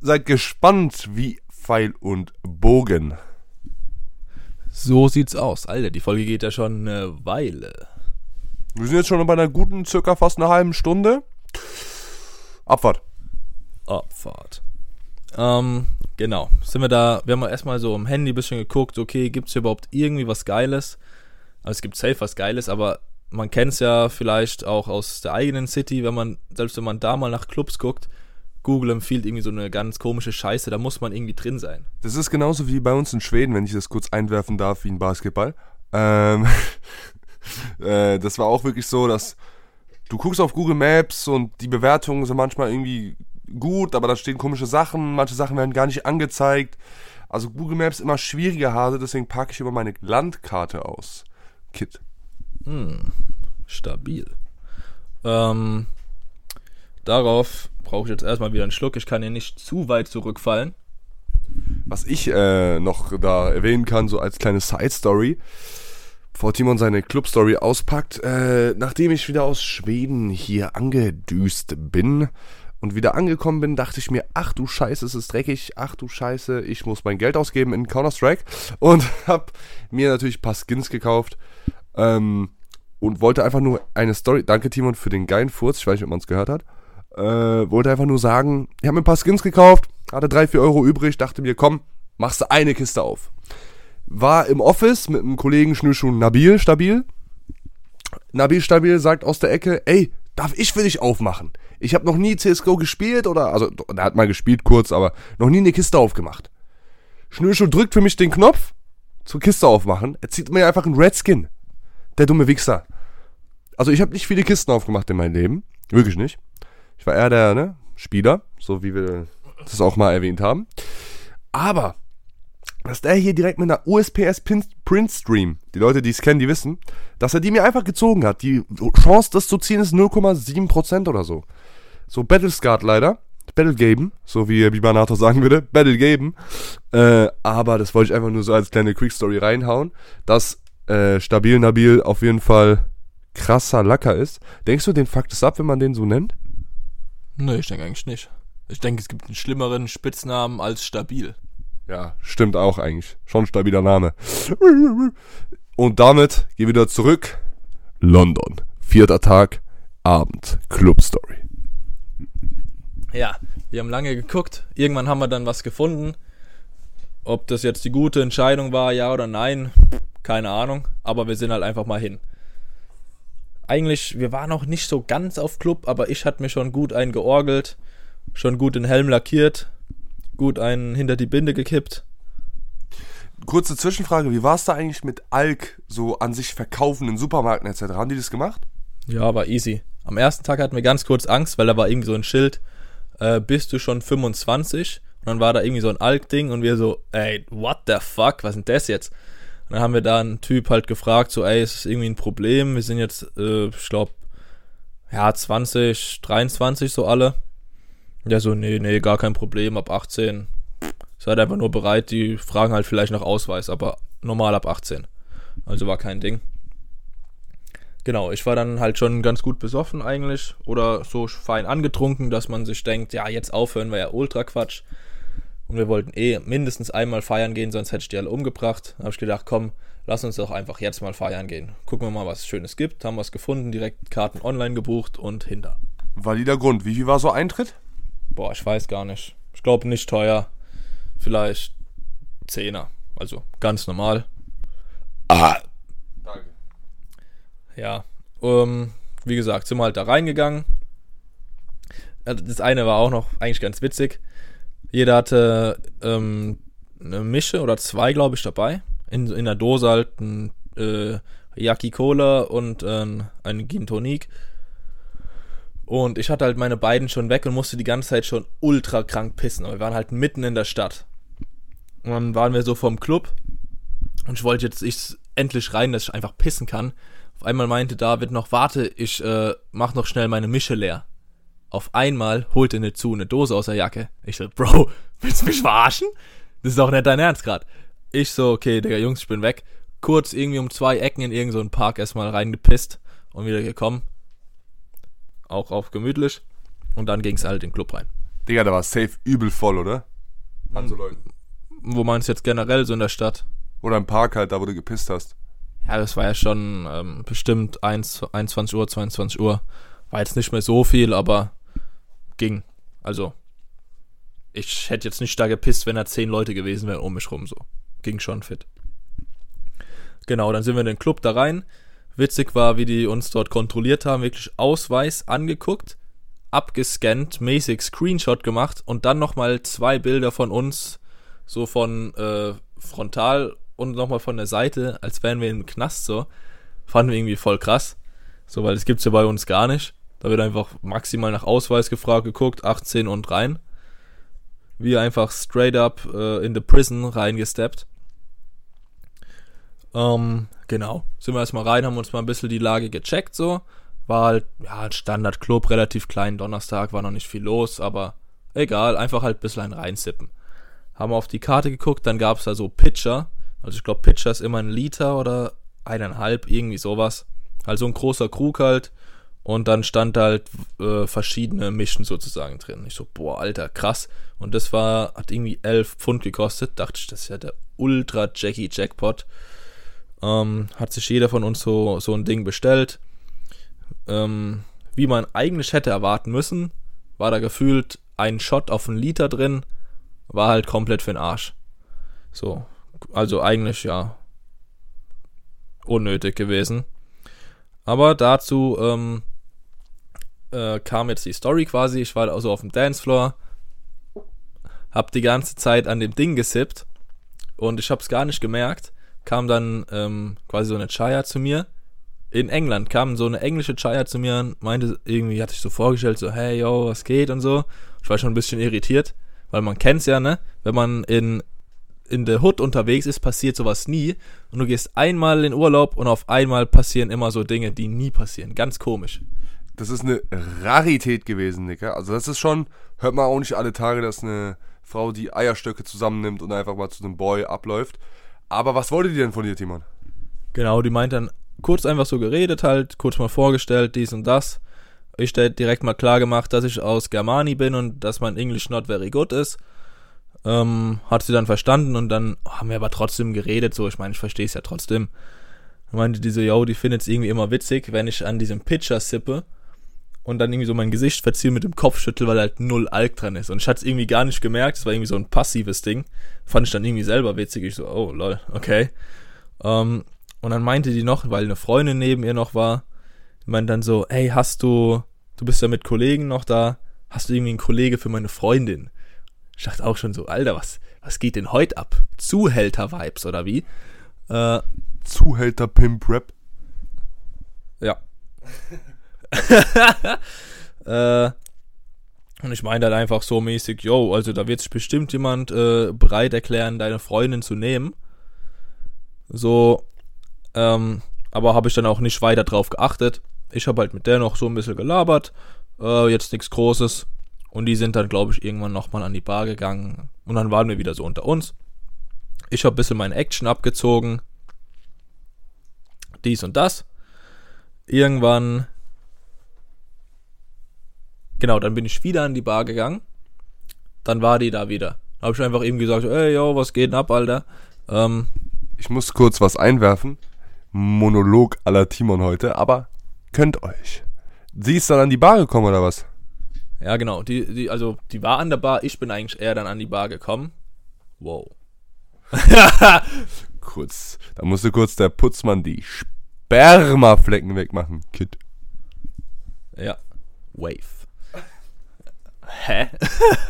seid gespannt wie Pfeil und Bogen. So sieht's aus. Alter, die Folge geht ja schon eine Weile. Wir sind jetzt schon bei einer guten, circa fast einer halben Stunde. Abfahrt. Abfahrt. Ähm, genau. Sind wir da, wir haben erstmal so im Handy ein bisschen geguckt, okay, gibt's hier überhaupt irgendwie was Geiles? Also es gibt safe was Geiles, aber man kennt's ja vielleicht auch aus der eigenen City, wenn man, selbst wenn man da mal nach Clubs guckt, Google empfiehlt irgendwie so eine ganz komische Scheiße, da muss man irgendwie drin sein. Das ist genauso wie bei uns in Schweden, wenn ich das kurz einwerfen darf, wie ein Basketball. Ähm, äh, das war auch wirklich so, dass du guckst auf Google Maps und die Bewertungen sind manchmal irgendwie gut, aber da stehen komische Sachen, manche Sachen werden gar nicht angezeigt. Also Google Maps immer schwieriger Hase, deswegen packe ich immer meine Landkarte aus. Kit. Hm, stabil. Ähm, darauf brauche ich jetzt erstmal wieder einen Schluck. Ich kann hier nicht zu weit zurückfallen. Was ich äh, noch da erwähnen kann, so als kleine Side-Story, bevor Timon seine Club-Story auspackt, äh, nachdem ich wieder aus Schweden hier angedüst bin und wieder angekommen bin, dachte ich mir, ach du Scheiße, es ist dreckig, ach du Scheiße, ich muss mein Geld ausgeben in Counter-Strike. Und hab mir natürlich ein paar Skins gekauft ähm, und wollte einfach nur eine Story, danke Timon für den geilen Furz, ich weiß nicht, ob man es gehört hat, äh, wollte einfach nur sagen, ich habe mir ein paar Skins gekauft, hatte 3, 4 Euro übrig, dachte mir, komm, machst du eine Kiste auf. War im Office mit einem Kollegen Schnürschuh Nabil stabil. Nabil stabil sagt aus der Ecke, ey, darf ich für dich aufmachen? Ich habe noch nie CSGO gespielt oder, also, er hat mal gespielt kurz, aber noch nie eine Kiste aufgemacht. Schnürschuh drückt für mich den Knopf zur Kiste aufmachen. Er zieht mir einfach einen Redskin. Der dumme Wichser. Also ich habe nicht viele Kisten aufgemacht in meinem Leben. Wirklich nicht. Ich war eher der ne, Spieler, so wie wir das auch mal erwähnt haben. Aber, dass der hier direkt mit einer USPS Print Stream, die Leute, die es kennen, die wissen, dass er die mir einfach gezogen hat. Die Chance, das zu ziehen, ist 0,7% oder so. So Battlescard leider. Battlegaben, so wie Bibanato sagen würde, Battlegaben. Äh, aber das wollte ich einfach nur so als kleine Quick Story reinhauen, dass äh, Stabil Nabil auf jeden Fall krasser Lacker ist. Denkst du, den fuckt es ab, wenn man den so nennt? Nee, ich denke eigentlich nicht. Ich denke, es gibt einen schlimmeren Spitznamen als stabil. Ja, stimmt auch eigentlich. Schon stabiler Name. Und damit wir wieder zurück. London. Vierter Tag. Abend. Club Story. Ja, wir haben lange geguckt. Irgendwann haben wir dann was gefunden. Ob das jetzt die gute Entscheidung war, ja oder nein, keine Ahnung. Aber wir sind halt einfach mal hin. Eigentlich, wir waren noch nicht so ganz auf Club, aber ich hatte mir schon gut einen georgelt, schon gut den Helm lackiert, gut einen hinter die Binde gekippt. Kurze Zwischenfrage, wie war es da eigentlich mit Alk so an sich verkaufen in Supermärkten etc.? Haben die das gemacht? Ja, war easy. Am ersten Tag hatten wir ganz kurz Angst, weil da war irgendwie so ein Schild, äh, bist du schon 25? Und dann war da irgendwie so ein Alk-Ding und wir so, ey, what the fuck, was ist denn das jetzt? Und dann haben wir da einen Typ halt gefragt, so, ey, ist das irgendwie ein Problem? Wir sind jetzt, äh, ich glaube, ja, 20, 23 so alle. Der so, nee, nee, gar kein Problem, ab 18. Seid einfach nur bereit, die fragen halt vielleicht nach Ausweis, aber normal ab 18. Also war kein Ding. Genau, ich war dann halt schon ganz gut besoffen eigentlich oder so fein angetrunken, dass man sich denkt, ja, jetzt aufhören wäre ja ultra Quatsch. Und wir wollten eh mindestens einmal feiern gehen, sonst hätte ich die alle umgebracht. Da habe ich gedacht, komm, lass uns doch einfach jetzt mal feiern gehen. Gucken wir mal, was Schönes gibt. Haben was gefunden, direkt Karten online gebucht und hinter. Valider Grund. Wie viel war so Eintritt? Boah, ich weiß gar nicht. Ich glaube nicht teuer. Vielleicht Zehner. Also ganz normal. Ah. Danke. Ja. Ähm, wie gesagt, sind wir halt da reingegangen. Das eine war auch noch eigentlich ganz witzig. Jeder hatte ähm, eine Mische oder zwei, glaube ich, dabei. In, in der Dose halt ein äh, Yaki Cola und äh, ein Gin Tonic. Und ich hatte halt meine beiden schon weg und musste die ganze Zeit schon ultra krank pissen. Aber wir waren halt mitten in der Stadt. Und dann waren wir so vom Club. Und ich wollte jetzt ich endlich rein, dass ich einfach pissen kann. Auf einmal meinte David noch, warte, ich äh, mach noch schnell meine Mische leer. Auf einmal holte eine zu eine Dose aus der Jacke. Ich so, Bro, willst du mich verarschen? Das ist doch nicht dein Ernst grad. Ich so, okay, Digga, Jungs, ich bin weg. Kurz irgendwie um zwei Ecken in irgendeinen so Park erstmal reingepisst und wieder gekommen. Auch auf gemütlich. Und dann ging's halt in den Club rein. Digga, da war safe übel voll, oder? An so Leuten. Wo meinst du jetzt generell so in der Stadt? Oder im Park halt, da wo du gepisst hast. Ja, das war ja schon ähm, bestimmt 1, 21 Uhr, 22 Uhr. War jetzt nicht mehr so viel, aber ging. Also, ich hätte jetzt nicht da gepisst, wenn da 10 Leute gewesen wären um mich rum, so. Ging schon fit. Genau, dann sind wir in den Club da rein. Witzig war, wie die uns dort kontrolliert haben, wirklich Ausweis angeguckt, abgescannt, mäßig Screenshot gemacht und dann nochmal zwei Bilder von uns, so von äh, frontal und nochmal von der Seite, als wären wir im Knast so. Fanden wir irgendwie voll krass. So, weil das gibt's ja bei uns gar nicht. Da wird einfach maximal nach Ausweis gefragt, geguckt, 18 und rein. Wir einfach straight up äh, in the prison reingesteppt. Ähm, genau. Sind wir erstmal rein, haben uns mal ein bisschen die Lage gecheckt, so. War halt, ja, ein Standard-Club, relativ klein. Donnerstag war noch nicht viel los, aber egal, einfach halt ein bisschen reinsippen. Haben auf die Karte geguckt, dann gab's da so Pitcher. Also ich glaube, Pitcher ist immer ein Liter oder eineinhalb, irgendwie sowas. Also ein großer Krug halt. Und dann stand halt äh, verschiedene Mischen sozusagen drin. Ich so, boah, Alter, krass. Und das war, hat irgendwie 11 Pfund gekostet. Dachte ich, das ist ja der Ultra Jackie Jackpot. Ähm, hat sich jeder von uns so, so ein Ding bestellt. Ähm, wie man eigentlich hätte erwarten müssen, war da gefühlt ein Shot auf einen Liter drin. War halt komplett für den Arsch. So, also eigentlich ja unnötig gewesen. Aber dazu ähm, äh, kam jetzt die Story quasi. Ich war also auf dem Dancefloor, hab die ganze Zeit an dem Ding gesippt und ich hab's gar nicht gemerkt. Kam dann ähm, quasi so eine Chaya zu mir. In England kam so eine englische Chaya zu mir und meinte, irgendwie hatte ich so vorgestellt, so, hey, yo, was geht und so. Ich war schon ein bisschen irritiert, weil man kennt's ja, ne? Wenn man in in der Hood unterwegs ist, passiert sowas nie. Und du gehst einmal in Urlaub und auf einmal passieren immer so Dinge, die nie passieren. Ganz komisch. Das ist eine Rarität gewesen, Nicker. Also das ist schon, hört man auch nicht alle Tage, dass eine Frau die Eierstöcke zusammennimmt und einfach mal zu einem Boy abläuft. Aber was wollte die denn von dir, Timon? Genau, die meint dann kurz einfach so geredet halt, kurz mal vorgestellt, dies und das. Ich direkt mal klar gemacht, dass ich aus Germani bin und dass mein Englisch not very good ist ähm, hat sie dann verstanden und dann haben wir aber trotzdem geredet, so, ich meine, ich verstehe es ja trotzdem. Meinte diese, yo, die findet es irgendwie immer witzig, wenn ich an diesem Pitcher sippe und dann irgendwie so mein Gesicht verziehe mit dem Kopf schüttel, weil halt null Alk dran ist. Und ich hatte es irgendwie gar nicht gemerkt, es war irgendwie so ein passives Ding. Fand ich dann irgendwie selber witzig. Ich so, oh lol, okay. Ähm, und dann meinte die noch, weil eine Freundin neben ihr noch war, meinte dann so, hey, hast du, du bist ja mit Kollegen noch da, hast du irgendwie einen Kollege für meine Freundin? Ich dachte auch schon so, Alter, was, was geht denn heute ab? Zuhälter-Vibes oder wie? Äh, Zuhälter-Pimp-Rap? Ja. äh, und ich meine dann einfach so mäßig, yo, also da wird sich bestimmt jemand äh, bereit erklären, deine Freundin zu nehmen. So, ähm, aber habe ich dann auch nicht weiter drauf geachtet. Ich habe halt mit der noch so ein bisschen gelabert. Äh, jetzt nichts Großes. Und die sind dann, glaube ich, irgendwann nochmal an die Bar gegangen. Und dann waren wir wieder so unter uns. Ich habe ein bisschen meine Action abgezogen. Dies und das. Irgendwann. Genau, dann bin ich wieder an die Bar gegangen. Dann war die da wieder. Habe ich einfach eben gesagt, ey, yo, was geht denn ab, Alter? Ähm, ich muss kurz was einwerfen. Monolog aller Timon heute, aber könnt euch. Sie ist dann an die Bar gekommen, oder was? Ja, genau. Die, die, also, die war an der Bar. Ich bin eigentlich eher dann an die Bar gekommen. Wow. kurz. Da musste kurz der Putzmann die Spermaflecken wegmachen, Kid. Ja. Wave. Hä?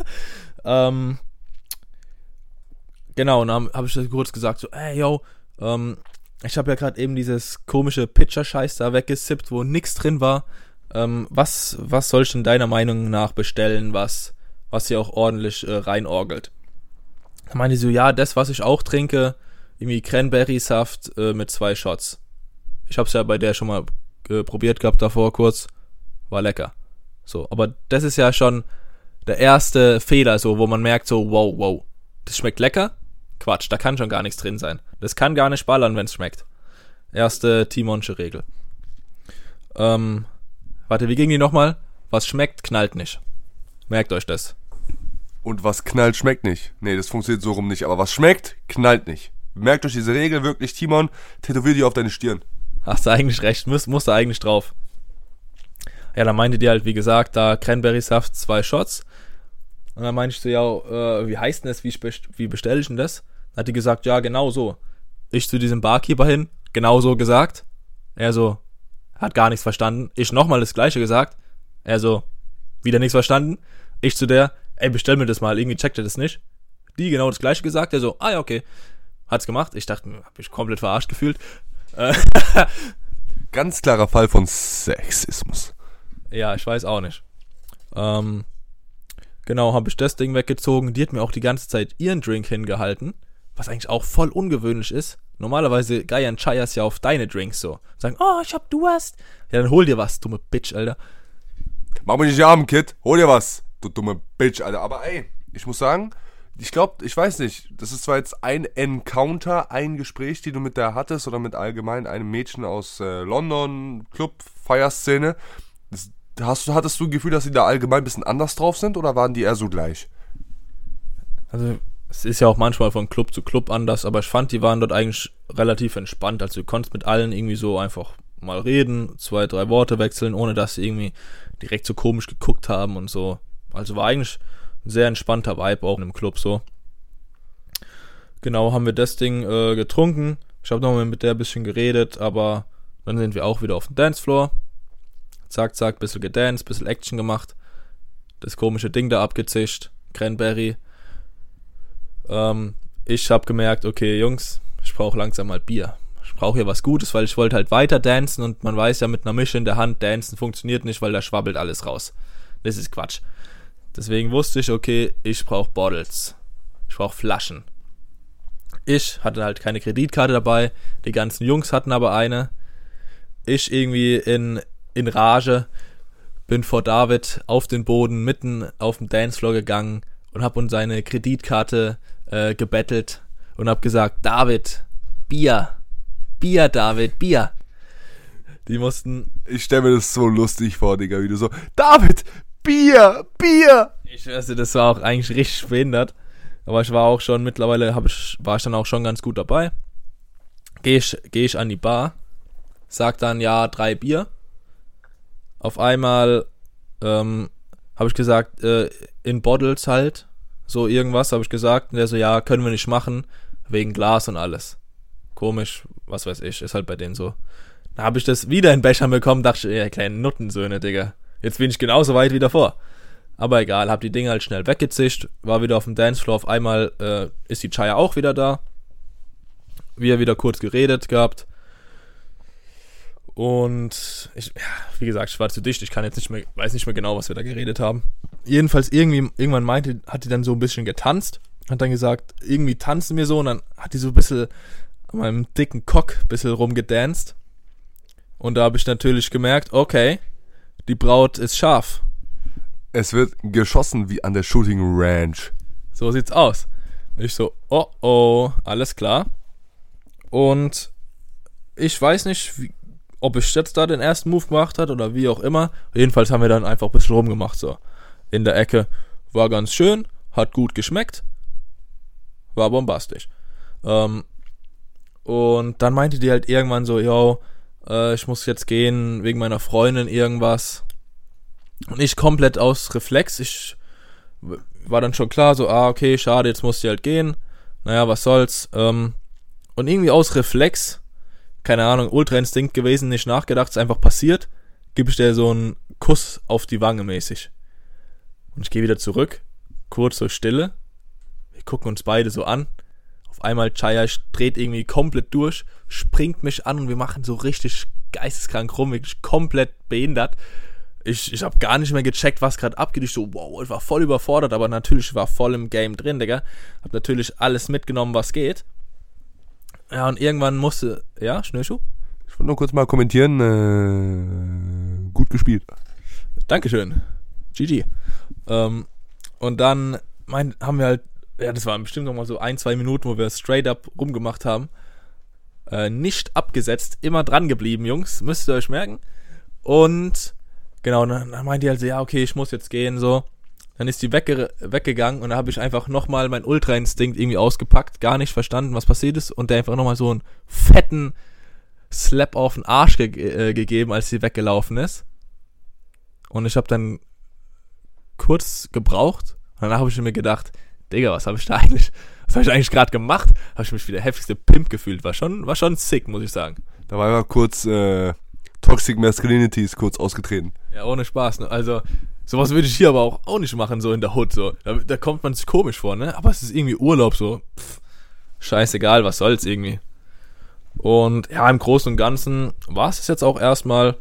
ähm, genau, und dann habe ich kurz gesagt, so, ey, yo, ähm, ich habe ja gerade eben dieses komische Pitcher-Scheiß da weggesippt, wo nix drin war. Ähm, was, was soll ich denn deiner Meinung nach bestellen, was, was hier auch ordentlich äh, reinorgelt? Da meinte sie so, ja, das, was ich auch trinke, irgendwie Cranberry-Saft äh, mit zwei Shots. Ich hab's ja bei der schon mal äh, probiert gehabt davor kurz. War lecker. So, aber das ist ja schon der erste Fehler, so, wo man merkt, so, wow, wow, das schmeckt lecker. Quatsch, da kann schon gar nichts drin sein. Das kann gar nicht ballern, wenn's schmeckt. Erste Timonsche Regel. Ähm, Warte, wie ging die nochmal? Was schmeckt, knallt nicht. Merkt euch das. Und was knallt, schmeckt nicht. Nee, das funktioniert so rum nicht. Aber was schmeckt, knallt nicht. Merkt euch diese Regel wirklich, Timon. Tätowier die auf deine Stirn. Hast du eigentlich recht. Muss, musst du eigentlich drauf. Ja, dann meinte die halt, wie gesagt, da Cranberry-Saft, zwei Shots. Und dann meinte ich so, ja, äh, wie heißt denn das? Wie, wie bestelle ich denn das? Dann hat die gesagt, ja, genau so. Ich zu diesem Barkeeper hin, genau so gesagt. Er so, hat gar nichts verstanden. Ich nochmal das gleiche gesagt. Er so, Wieder nichts verstanden. Ich zu der, ey, bestell mir das mal, irgendwie checkt er das nicht. Die genau das gleiche gesagt, der so, ah ja, okay. Hat's gemacht. Ich dachte, hab mich komplett verarscht gefühlt. Äh, Ganz klarer Fall von Sexismus. Ja, ich weiß auch nicht. Ähm, genau, habe ich das Ding weggezogen. Die hat mir auch die ganze Zeit ihren Drink hingehalten, was eigentlich auch voll ungewöhnlich ist. Normalerweise geiern Chayas ja auf deine Drinks so. Sagen, oh, ich hab Durst. Ja, dann hol dir was, dumme Bitch, Alter. Mach mich nicht arm, Kid. Hol dir was. Du dumme Bitch, Alter. Aber ey, ich muss sagen, ich glaube, ich weiß nicht, das ist zwar jetzt ein Encounter, ein Gespräch, die du mit der hattest oder mit allgemein einem Mädchen aus äh, London, Club, Feierszene. Das, hast, hattest du ein Gefühl, dass die da allgemein ein bisschen anders drauf sind oder waren die eher so gleich? Also, es ist ja auch manchmal von Club zu Club anders, aber ich fand, die waren dort eigentlich relativ entspannt. Also, du konntest mit allen irgendwie so einfach mal reden, zwei, drei Worte wechseln, ohne dass sie irgendwie direkt so komisch geguckt haben und so. Also, war eigentlich ein sehr entspannter Vibe auch im Club so. Genau, haben wir das Ding äh, getrunken. Ich habe nochmal mit der ein bisschen geredet, aber dann sind wir auch wieder auf dem Dancefloor. Zack, zack, bisschen gedanced, bisschen Action gemacht. Das komische Ding da abgezischt. Cranberry. Ähm, ich habe gemerkt, okay, Jungs, ich brauche langsam mal Bier. Ich brauche hier was Gutes, weil ich wollte halt weiter dancen und man weiß ja, mit einer Mische in der Hand dancen funktioniert nicht, weil da schwabbelt alles raus. Das ist Quatsch. Deswegen wusste ich, okay, ich brauche Bottles. Ich brauche Flaschen. Ich hatte halt keine Kreditkarte dabei, die ganzen Jungs hatten aber eine. Ich irgendwie in, in Rage bin vor David auf den Boden mitten auf dem Dancefloor gegangen und hab uns seine Kreditkarte äh, gebettelt und hab gesagt, David, Bier, Bier, David, Bier. Die mussten, Ich stelle mir das so lustig vor, Digga, wie du so, David, Bier, Bier. ich weiß nicht, das war auch eigentlich richtig behindert, aber ich war auch schon, mittlerweile hab ich, war ich dann auch schon ganz gut dabei. Geh ich, geh ich an die Bar, sag dann, ja, drei Bier. Auf einmal ähm, habe ich gesagt, äh, in Bottles halt, so irgendwas habe ich gesagt. Und der so, ja, können wir nicht machen, wegen Glas und alles. Komisch, was weiß ich, ist halt bei denen so. Da habe ich das wieder in Bechern bekommen, dachte ich, ja, kleine Nuttensöhne, Digga. Jetzt bin ich genauso weit wie davor. Aber egal, hab die Dinge halt schnell weggezischt, war wieder auf dem Dancefloor. Auf einmal äh, ist die Chaya auch wieder da. Wir wieder kurz geredet gehabt. Und ich, ja, wie gesagt, ich war zu dicht, ich kann jetzt nicht mehr, weiß nicht mehr genau, was wir da geredet haben. Jedenfalls irgendwie, irgendwann meinte, hat die dann so ein bisschen getanzt, hat dann gesagt, irgendwie tanzen wir so und dann hat die so ein bisschen an meinem dicken Cock ein bisschen rumgedanced. Und da habe ich natürlich gemerkt, okay, die Braut ist scharf. Es wird geschossen wie an der Shooting Ranch. So sieht's aus. Ich so, oh oh, alles klar. Und ich weiß nicht, wie, ob ich jetzt da den ersten Move gemacht hat oder wie auch immer. Jedenfalls haben wir dann einfach ein bisschen rumgemacht, so. In der Ecke. War ganz schön, hat gut geschmeckt. War bombastisch. Ähm, und dann meinte die halt irgendwann so, yo, äh, ich muss jetzt gehen wegen meiner Freundin irgendwas. Und ich komplett aus Reflex, ich war dann schon klar, so, ah, okay, schade, jetzt muss die halt gehen. Naja, was soll's. Ähm, und irgendwie aus Reflex, keine Ahnung, Ultra-Instinkt gewesen, nicht nachgedacht, ist einfach passiert, gebe ich dir so einen Kuss auf die Wange mäßig. Und ich gehe wieder zurück, kurz so Stille. Wir gucken uns beide so an. Auf einmal Chaya dreht irgendwie komplett durch, springt mich an und wir machen so richtig geisteskrank rum, wirklich komplett behindert. Ich, ich habe gar nicht mehr gecheckt, was gerade abgeht. Ich so, wow, ich war voll überfordert, aber natürlich war voll im Game drin, Digga. Hab natürlich alles mitgenommen, was geht. Ja, und irgendwann musste, ja, Schnürschuh? Ich wollte nur kurz mal kommentieren, äh, gut gespielt. Dankeschön. GG. Ähm, und dann mein, haben wir halt, ja, das waren bestimmt noch mal so ein, zwei Minuten, wo wir straight up rumgemacht haben. Äh, nicht abgesetzt, immer dran geblieben, Jungs. Müsst ihr euch merken. Und genau, dann, dann meinte die halt so, ja, okay, ich muss jetzt gehen, so. Dann ist die wegge weggegangen und da habe ich einfach nochmal meinen Ultra-Instinkt irgendwie ausgepackt, gar nicht verstanden, was passiert ist und der einfach nochmal so einen fetten Slap auf den Arsch ge äh, gegeben, als sie weggelaufen ist. Und ich habe dann kurz gebraucht. Und danach habe ich mir gedacht, Digga, was habe ich da eigentlich, was habe ich eigentlich gerade gemacht? Habe ich mich wie der heftigste Pimp gefühlt. War schon, war schon sick, muss ich sagen. Da war ja kurz, äh, Toxic Masculinity ist kurz ausgetreten. Ja, ohne Spaß. Ne? Also, Sowas würde ich hier aber auch, auch nicht machen, so in der Hut, so. Da, da kommt man sich komisch vor, ne? Aber es ist irgendwie Urlaub, so. Pff, scheißegal, was soll's irgendwie. Und ja, im Großen und Ganzen war es jetzt auch erstmal.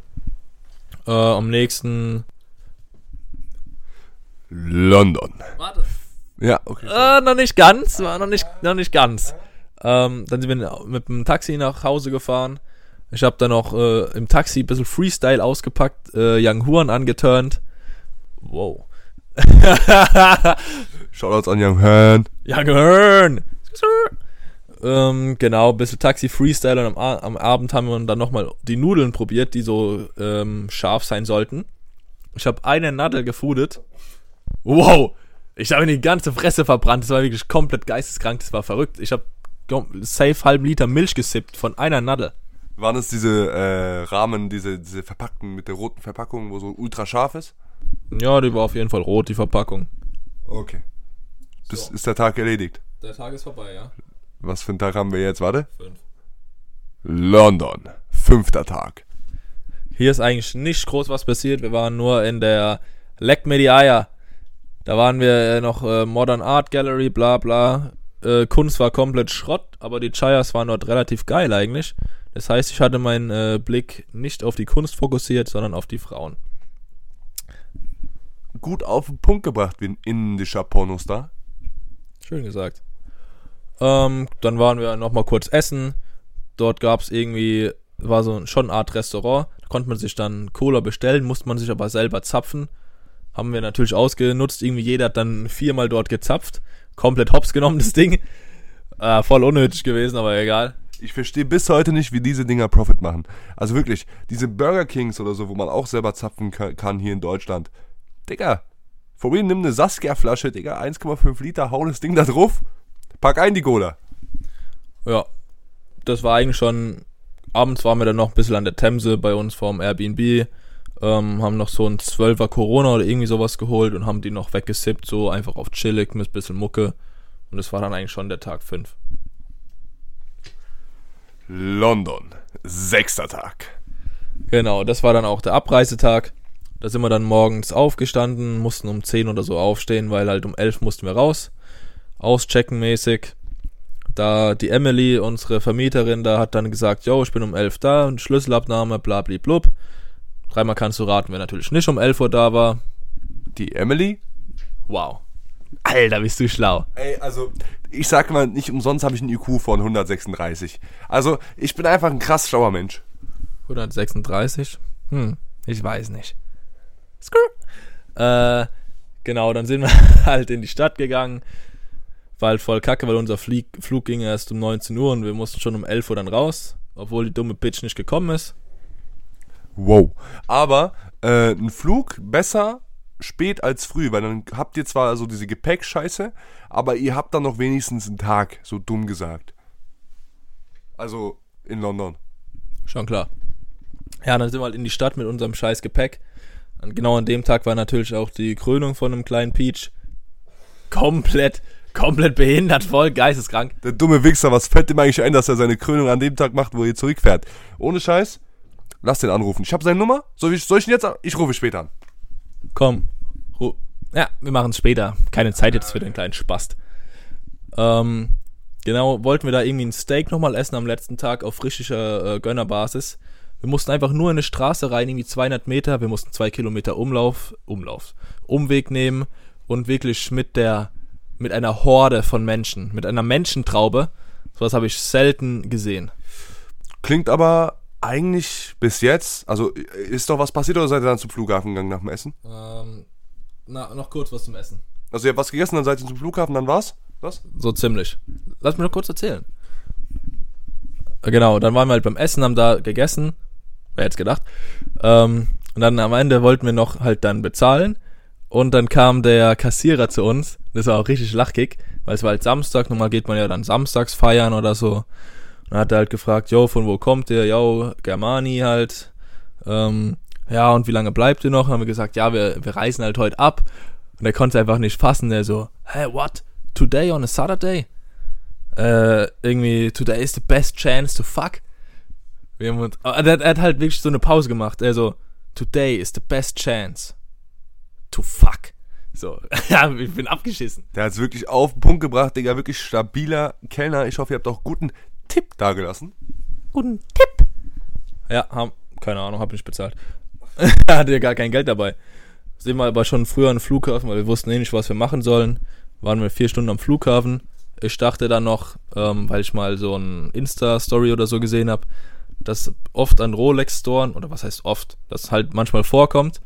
Äh, am nächsten. London. Warte. Ja, okay. Äh, noch nicht ganz, war noch nicht, noch nicht ganz. Ähm, dann sind wir mit dem Taxi nach Hause gefahren. Ich habe dann noch äh, im Taxi ein bisschen Freestyle ausgepackt, äh, Young Huan angeturnt. Wow. Shoutouts an Young Hearn. Young Huan. Ähm, genau, ein bisschen Taxi Freestyle und am, am Abend haben wir dann nochmal die Nudeln probiert, die so ähm, scharf sein sollten. Ich habe eine Nadel gefudet. Wow. Ich habe die ganze Fresse verbrannt. Das war wirklich komplett geisteskrank. Das war verrückt. Ich habe safe halben Liter Milch gesippt von einer Nadel. Waren es diese äh, Rahmen, diese, diese verpackten mit der roten Verpackung, wo so ultra scharf ist? Ja, die war auf jeden Fall rot, die Verpackung. Okay. Das So. ist der Tag erledigt. Der Tag ist vorbei, ja? Was für einen Tag haben wir jetzt? Warte. Fünf. London. Fünfter Tag. Hier ist eigentlich nicht groß was passiert. Wir waren nur in der Leck Eier. Da waren wir äh, noch äh, Modern Art Gallery, bla bla. Äh, Kunst war komplett Schrott, aber die Chayas waren dort relativ geil eigentlich. Das heißt, ich hatte meinen äh, Blick nicht auf die Kunst fokussiert, sondern auf die Frauen. Gut auf den Punkt gebracht wie ein indischer Pornostar. Schön gesagt. Ähm, dann waren wir nochmal kurz essen. Dort gab es irgendwie, war so schon eine Art Restaurant. Da konnte man sich dann Cola bestellen, musste man sich aber selber zapfen. Haben wir natürlich ausgenutzt. Irgendwie jeder hat dann viermal dort gezapft. Komplett hops genommen, das Ding. Äh, voll unnötig gewesen, aber egal. Ich verstehe bis heute nicht, wie diese Dinger Profit machen. Also wirklich, diese Burger Kings oder so, wo man auch selber zapfen ka- kann hier in Deutschland. Digga, vorhin nimm eine Saskia-Flasche, Digga, 1,5 Liter, hau das Ding da drauf, pack ein die Cola. Ja, das war eigentlich schon. Abends waren wir dann noch ein bisschen an der Themse bei uns vorm Airbnb. Ähm, haben noch so ein 12er Corona oder irgendwie sowas geholt und haben die noch weggesippt, so einfach auf chillig mit ein bisschen Mucke. Und das war dann eigentlich schon der Tag 5. London, sechster Tag. Genau, das war dann auch der Abreisetag. Da sind wir dann morgens aufgestanden, mussten um 10 oder so aufstehen, weil halt um 11 mussten wir raus. Auschecken mäßig. Da die Emily, unsere Vermieterin, da hat dann gesagt, yo, ich bin um 11 da, und Schlüsselabnahme, bla bli blub. Dreimal kannst du raten, wer natürlich nicht um 11 Uhr da war. Die Emily? Wow. Alter, bist du schlau. Ey, also, ich sag mal, nicht umsonst habe ich einen IQ von 136. Also, ich bin einfach ein krass schlauer Mensch. 136? Hm, ich weiß nicht. Skrr. Äh, genau, dann sind wir halt in die Stadt gegangen. War halt voll kacke, weil unser Flieg, Flug ging erst um 19 Uhr und wir mussten schon um 11 Uhr dann raus, obwohl die dumme Bitch nicht gekommen ist. Wow. Aber äh, ein Flug besser spät als früh, weil dann habt ihr zwar so diese Gepäckscheiße, aber ihr habt dann noch wenigstens einen Tag, so dumm gesagt. Also in London. Schon klar. Ja, dann sind wir halt in die Stadt mit unserem scheiß Gepäck. Und genau an dem Tag war natürlich auch die Krönung von einem kleinen Peach. Komplett, komplett behindert, voll geisteskrank. Der dumme Wichser, was fällt ihm eigentlich ein, dass er seine Krönung an dem Tag macht, wo ihr zurückfährt? Ohne Scheiß, lass den anrufen. Ich habe seine Nummer. Soll ich, soll ich ihn jetzt? an- Ich rufe später an. Komm. Ja, wir machen es später. Keine Zeit jetzt für den kleinen Spast. Ähm, genau, wollten wir da irgendwie ein Steak nochmal essen am letzten Tag auf frischer äh, Gönnerbasis. Wir mussten einfach nur in eine Straße rein, irgendwie 200 Meter. Wir mussten zwei Kilometer Umlauf, Umlauf, Umweg nehmen und wirklich mit der, mit einer Horde von Menschen, mit einer Menschentraube. Sowas habe ich selten gesehen. Klingt aber eigentlich bis jetzt, also ist doch was passiert oder seid ihr dann zum Flughafen gegangen nach dem Essen? Ähm, na, noch kurz was zum Essen. Also ihr habt was gegessen, dann seid ihr zum Flughafen, dann war's? Was? So ziemlich. Lass mich noch kurz erzählen. Äh, Genau, dann waren wir halt beim Essen, haben da gegessen. Wer hätte gedacht. Ähm, und dann am Ende wollten wir noch halt dann bezahlen. Und dann kam der Kassierer zu uns. Das war auch richtig lachig, weil es war halt Samstag. Normal geht man ja dann samstags feiern oder so. Und dann hat er halt gefragt, yo, von wo kommt ihr? Yo, Germani halt. Ähm, ja, und wie lange bleibt ihr noch? Und haben wir gesagt, ja, wir, wir reisen halt heute ab. Und er konnte es einfach nicht fassen. Der so, hey, what? Today on a Saturday? Äh, irgendwie, today is the best chance to fuck. Wir haben uns, aber er, hat- er hat halt wirklich so eine Pause gemacht. Er so, today is the best chance to fuck. So, ja, ich bin abgeschissen. Der hat's wirklich auf den Punkt gebracht, Digga. Wirklich stabiler Kellner. Ich hoffe, ihr habt auch guten Tipp dagelassen. Guten Tipp. Ja, haben, keine Ahnung, hab nicht bezahlt. Hatte ja gar kein Geld dabei. Sind wir aber schon früher am Flughafen, weil wir wussten eh nicht, was wir machen sollen. Waren wir vier Stunden am Flughafen. Ich dachte dann noch, ähm, weil ich mal so ein Insta-Story oder so gesehen habe, dass oft an Rolex-Storen, oder was heißt oft, dass halt manchmal vorkommt,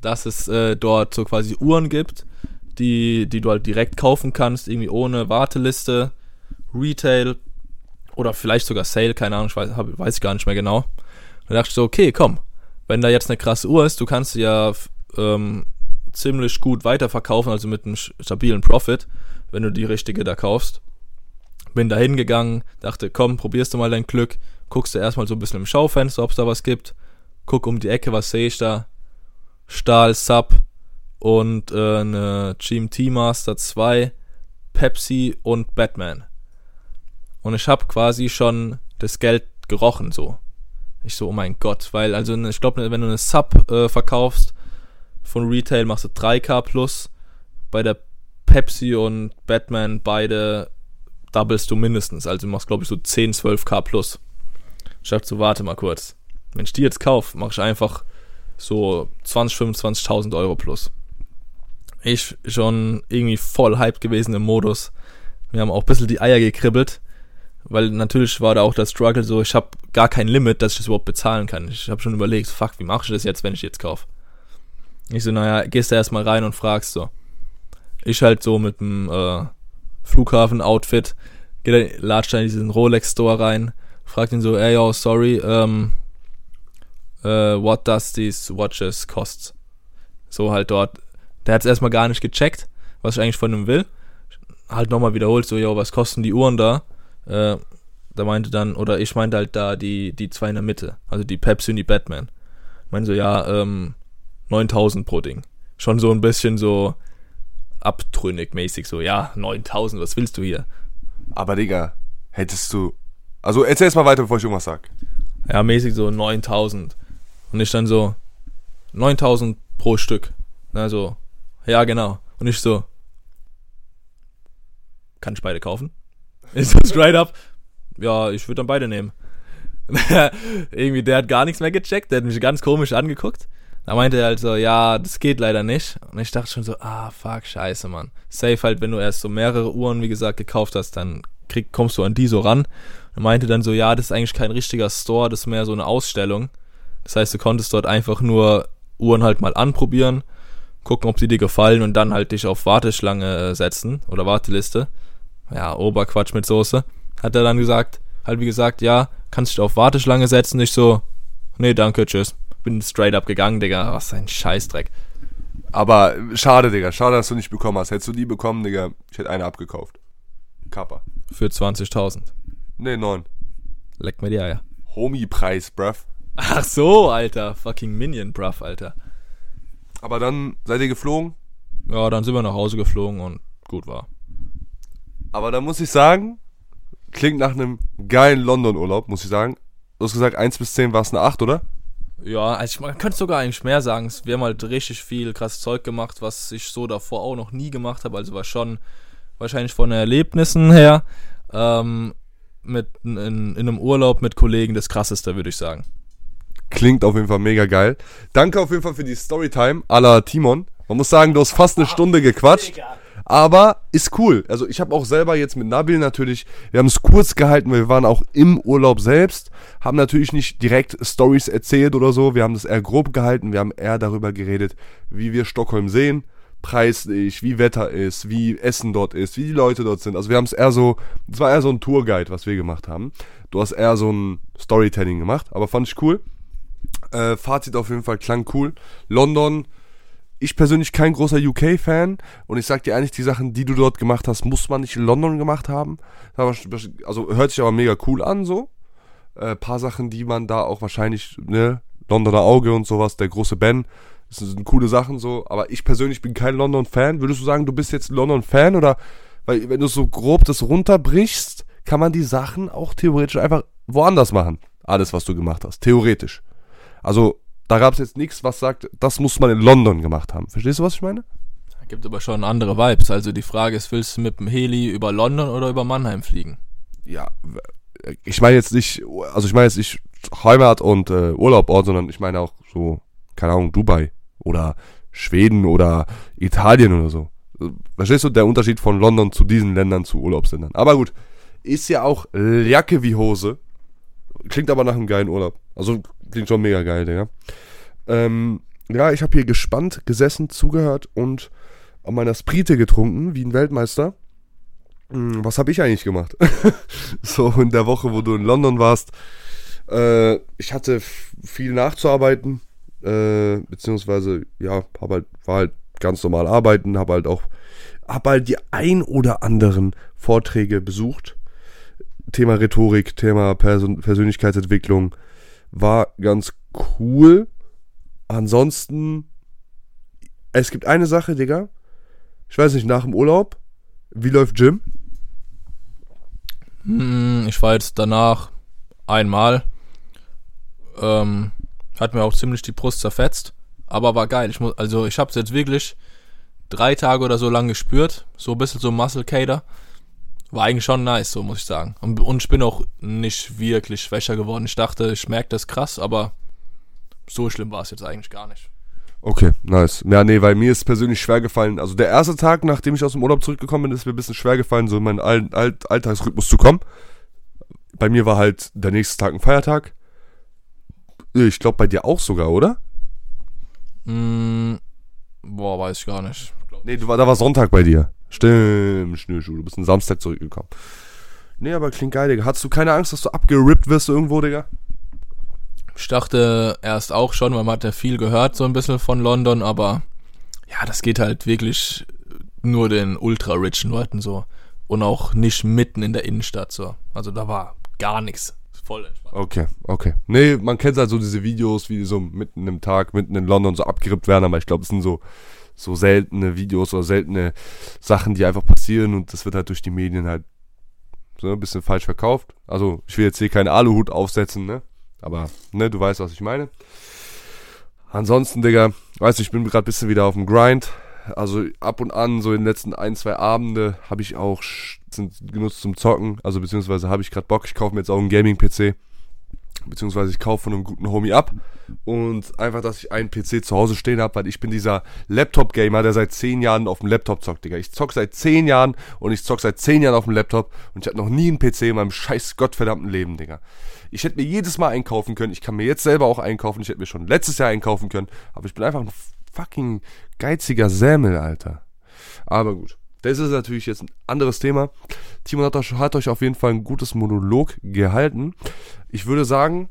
dass es äh, dort so quasi Uhren gibt, die, die du halt direkt kaufen kannst, irgendwie ohne Warteliste, Retail oder vielleicht sogar Sale, keine Ahnung, ich weiß, hab, weiß gar nicht mehr genau. Da dachte ich so, okay, komm, wenn da jetzt eine krasse Uhr ist, du kannst sie ja ähm, ziemlich gut weiterverkaufen, also mit einem stabilen Profit, wenn du die richtige da kaufst. Bin da hingegangen, dachte, komm, probierst du mal dein Glück, guckst du erstmal so ein bisschen im Schaufenster, ob es da was gibt, guck um die Ecke, was sehe ich da, Stahl Sub und äh, eine GMT Master 2, Pepsi und Batman. Und ich habe quasi schon das Geld gerochen so. Ich so, oh mein Gott, weil also ich glaube, wenn du eine Sub äh, verkaufst von Retail, machst du 3K plus. Bei der Pepsi und Batman beide doublest du mindestens. Also du machst, glaube ich, so 10, 12K plus. Ich dachte so, warte mal kurz. Wenn ich die jetzt kaufe, mache ich einfach so 20, 25.000 Euro plus. Ich schon irgendwie voll hyped gewesen im Modus. Wir haben auch ein bisschen die Eier gekribbelt, weil natürlich war da auch der Struggle so, ich habe gar kein Limit, dass ich das überhaupt bezahlen kann. Ich habe schon überlegt, fuck, wie mache ich das jetzt, wenn ich jetzt kaufe? Ich so, naja, gehst da erstmal rein und fragst so. Ich halt so mit dem äh, Flughafen-Outfit, latscht da in diesen Rolex-Store rein, fragt ihn so, ey, yo, sorry, ähm, uh, what does these watches cost? So halt dort. Der hat es erstmal gar nicht gecheckt, was ich eigentlich von ihm will. Halt nochmal wiederholt, so, yo, was kosten die Uhren da? Äh, da meinte dann, oder ich meinte halt da die, die zwei in der Mitte, also die Pepsi und die Batman. Meinte so, ja, ähm, 9000 pro Ding. Schon so ein bisschen so abtrünnig mäßig, so, ja, 9000, was willst du hier? Aber Digga, hättest du. Also erzähl jetzt mal weiter, bevor ich irgendwas sag. Ja, mäßig so 9000. Und ich dann so, 9000 pro Stück. Also, ja, genau. Und ich so, kann ich beide kaufen? Ich so straight up, ja, ich würde dann beide nehmen. Irgendwie, der hat gar nichts mehr gecheckt, der hat mich ganz komisch angeguckt. Da meinte er halt so, ja, das geht leider nicht. Und ich dachte schon so, ah, fuck, scheiße, Mann. Safe halt, wenn du erst so mehrere Uhren, wie gesagt, gekauft hast, dann krieg, kommst du an die so ran. Und meinte dann so, ja, das ist eigentlich kein richtiger Store, das ist mehr so eine Ausstellung. Das heißt, du konntest dort einfach nur Uhren halt mal anprobieren, gucken, ob sie dir gefallen und dann halt dich auf Warteschlange äh, setzen oder Warteliste. Ja, Oberquatsch mit Soße. Hat er dann gesagt, halt wie gesagt, ja, kannst dich auf Warteschlange setzen. Ich so, nee, danke, tschüss bin straight up gegangen, Digga. Was ein Scheißdreck. Aber schade, Digga. Schade, dass du nicht bekommen hast. Hättest du die bekommen, Digga, ich hätte eine abgekauft. Kappa. Für 20.000. Nee, 9. Leck mir die Eier. Homie-Preis, bruv. Ach so, Alter. Fucking Minion, bruv, Alter. Aber dann seid ihr geflogen? Ja, dann sind wir nach Hause geflogen und gut war. Aber da muss ich sagen, klingt nach einem geilen London-Urlaub, muss ich sagen. Du hast gesagt, 1 bis 10 war es eine 8, oder? Ja, also ich, man könnte sogar eigentlich mehr sagen. Wir haben halt richtig viel krasses Zeug gemacht, was ich so davor auch noch nie gemacht habe. Also war schon wahrscheinlich von den Erlebnissen her ähm, mit in, in einem Urlaub mit Kollegen das krasseste, würde ich sagen. Klingt auf jeden Fall mega geil. Danke auf jeden Fall für die Storytime à la Timon. Man muss sagen, du hast fast eine Stunde gequatscht. Aber ist cool. Also ich habe auch selber jetzt mit Nabil natürlich, wir haben es kurz gehalten, weil wir waren auch im Urlaub selbst, haben natürlich nicht direkt Stories erzählt oder so, wir haben das eher grob gehalten, wir haben eher darüber geredet, wie wir Stockholm sehen, preislich, wie Wetter ist, wie Essen dort ist, wie die Leute dort sind. Also wir haben es eher so, es war eher so ein Tourguide, was wir gemacht haben. Du hast eher so ein Storytelling gemacht, aber fand ich cool. Äh, Fazit auf jeden Fall klang cool. London, ich persönlich kein großer UK-Fan und ich sag dir eigentlich, die Sachen, die du dort gemacht hast, muss man nicht in London gemacht haben. Also hört sich aber mega cool an, so. Äh, paar Sachen, die man da auch wahrscheinlich, ne, Londoner Auge und sowas, der große Ben, das sind coole Sachen so, aber ich persönlich bin kein London-Fan. Würdest du sagen, du bist jetzt London-Fan oder, weil wenn du so grob das runterbrichst, kann man die Sachen auch theoretisch einfach woanders machen. Alles, was du gemacht hast, theoretisch. Also da gab es jetzt nichts, was sagt, das muss man in London gemacht haben. Verstehst du, was ich meine? Gibt aber schon andere Vibes. Also die Frage ist, willst du mit dem Heli über London oder über Mannheim fliegen? Ja, ich meine jetzt nicht, also ich meine jetzt nicht Heimat und äh, Urlaubort, sondern ich meine auch so, keine Ahnung, Dubai oder Schweden oder Italien oder so. Verstehst du der Unterschied von London zu diesen Ländern, zu Urlaubsländern? Aber gut, ist ja auch Jacke wie Hose. Klingt aber nach einem geilen Urlaub. Also klingt schon mega geil, Digga. Ähm, ja, ich habe hier gespannt gesessen, zugehört und an meiner Sprite getrunken, wie ein Weltmeister. Hm, was habe ich eigentlich gemacht? so in der Woche, wo du in London warst. Äh, ich hatte viel nachzuarbeiten, äh, beziehungsweise, ja, hab halt, war halt ganz normal arbeiten, habe halt auch, hab halt die ein oder anderen Vorträge besucht. Thema Rhetorik, Thema Persön Persönlichkeitsentwicklung war ganz cool. Ansonsten, es gibt eine Sache, Digga. Ich weiß nicht, nach dem Urlaub, wie läuft Jim? Hm, ich war jetzt danach einmal. Ähm, hat mir auch ziemlich die Brust zerfetzt. Aber war geil. Ich muss, also ich habe es jetzt wirklich drei Tage oder so lang gespürt. So ein bisschen so Muscle Cater. War eigentlich schon nice, so muss ich sagen. Und, und ich bin auch nicht wirklich schwächer geworden. Ich dachte, ich merke das krass, aber so schlimm war es jetzt eigentlich gar nicht. Okay, nice. Ja, nee, weil mir ist persönlich schwer gefallen. Also der erste Tag, nachdem ich aus dem Urlaub zurückgekommen bin, ist mir ein bisschen schwer gefallen, so in meinen All All Alltagsrhythmus zu kommen. Bei mir war halt der nächste Tag ein Feiertag. Ich glaube bei dir auch sogar, oder? Mm, boah, weiß ich gar nicht. Nee, du da war Sonntag bei dir. Stimmt, Schnürschuh. Du bist am Samstag zurückgekommen. Nee, aber klingt geil, Digga. Hattest du keine Angst, dass du abgerippt wirst irgendwo, Digga? Ich dachte erst auch schon, weil man hat ja viel gehört, so ein bisschen von London, aber ja, das geht halt wirklich nur den ultra-richen Leuten so. Und auch nicht mitten in der Innenstadt so. Also da war gar nichts. Voll entspannt. Okay, okay. Nee, man kennt halt so diese Videos, wie die so mitten im Tag, mitten in London so abgerippt werden, aber ich glaube, es sind so, so seltene Videos oder seltene Sachen, die einfach passieren und das wird halt durch die Medien halt so ein bisschen falsch verkauft. Also, ich will jetzt hier keinen Aluhut aufsetzen, ne? Aber, ne, du weißt, was ich meine. Ansonsten, Digga, weißt du, ich bin gerade ein bisschen wieder auf dem Grind. Also ab und an, so in den letzten ein, zwei Abende, habe ich auch genutzt zum Zocken. Also beziehungsweise habe ich gerade Bock, ich kaufe mir jetzt auch einen Gaming-PC. Beziehungsweise ich kaufe von einem guten Homie ab. Und einfach, dass ich einen PC zu Hause stehen habe, weil ich bin dieser Laptop-Gamer, der seit zehn Jahren auf dem Laptop zockt, Digga. Ich zock seit zehn Jahren und ich zock seit zehn Jahren auf dem Laptop und ich hatte noch nie einen PC in meinem scheiß gottverdammten Leben, Digga. Ich hätte mir jedes Mal einkaufen können. Ich kann mir jetzt selber auch einkaufen. Ich hätte mir schon letztes Jahr einkaufen können. Aber ich bin einfach ein fucking geiziger Sämel, Alter. Aber gut. Das ist natürlich jetzt ein anderes Thema. Timon hat, hat euch auf jeden Fall ein gutes Monolog gehalten. Ich würde sagen,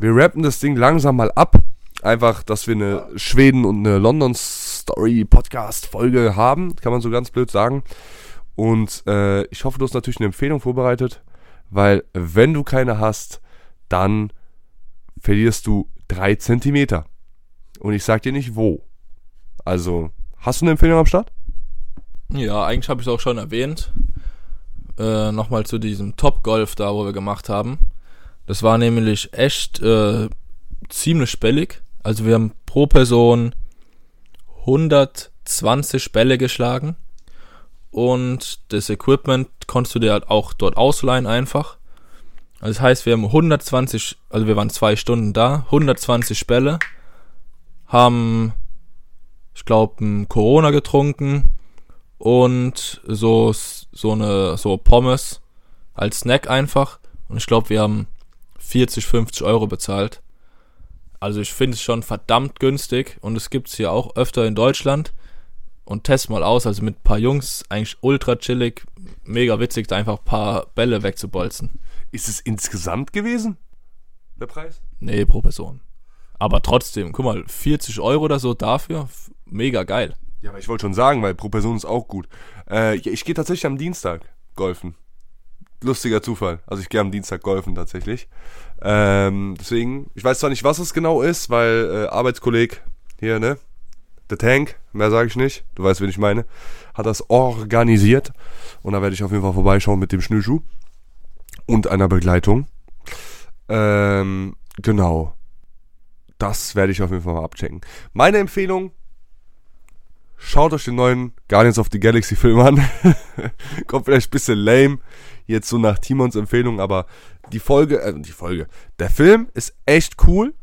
wir rappen das Ding langsam mal ab. Einfach, dass wir eine Schweden- und eine London-Story-Podcast-Folge haben. Kann man so ganz blöd sagen. Und äh, ich hoffe, du hast natürlich eine Empfehlung vorbereitet. Weil wenn du keine hast, dann verlierst du drei Zentimeter. Und ich sag dir nicht wo. Also, hast du eine Empfehlung am Start? Ja, eigentlich habe ich es auch schon erwähnt. Äh, Nochmal zu diesem Top Golf da, wo wir gemacht haben. Das war nämlich echt äh, ziemlich billig. Also wir haben pro Person 120 Bälle geschlagen. Und das Equipment konntest du dir halt auch dort ausleihen einfach. Also das heißt, wir haben 120, also wir waren zwei Stunden da, 120 Bälle, haben, ich glaube, Corona getrunken und so, so eine, so Pommes als Snack einfach. Und ich glaube, wir haben 40, 50 Euro bezahlt. Also ich finde es schon verdammt günstig und es gibt es hier auch öfter in Deutschland. Und test mal aus, also mit ein paar Jungs, eigentlich ultra chillig, mega witzig, da einfach ein paar Bälle wegzubolzen. Ist es insgesamt gewesen? Der Preis? Nee, pro Person. Aber trotzdem, guck mal, 40 Euro oder so dafür, mega geil. Ja, aber ich wollte schon sagen, weil pro Person ist auch gut. Äh, ich gehe tatsächlich am Dienstag golfen. Lustiger Zufall. Also ich gehe am Dienstag golfen tatsächlich. Ähm, deswegen, ich weiß zwar nicht, was es genau ist, weil äh, Arbeitskolleg hier, ne? The Tank, mehr sage ich nicht, du weißt, wen ich meine, hat das organisiert. Und da werde ich auf jeden Fall vorbeischauen mit dem Schnürschuh und einer Begleitung. Ähm, genau. Das werde ich auf jeden Fall mal abchecken. Meine Empfehlung, schaut euch den neuen Guardians of the Galaxy Film an. Kommt vielleicht ein bisschen lame, jetzt so nach Timons Empfehlung, aber die Folge, äh, die Folge, der Film ist echt cool.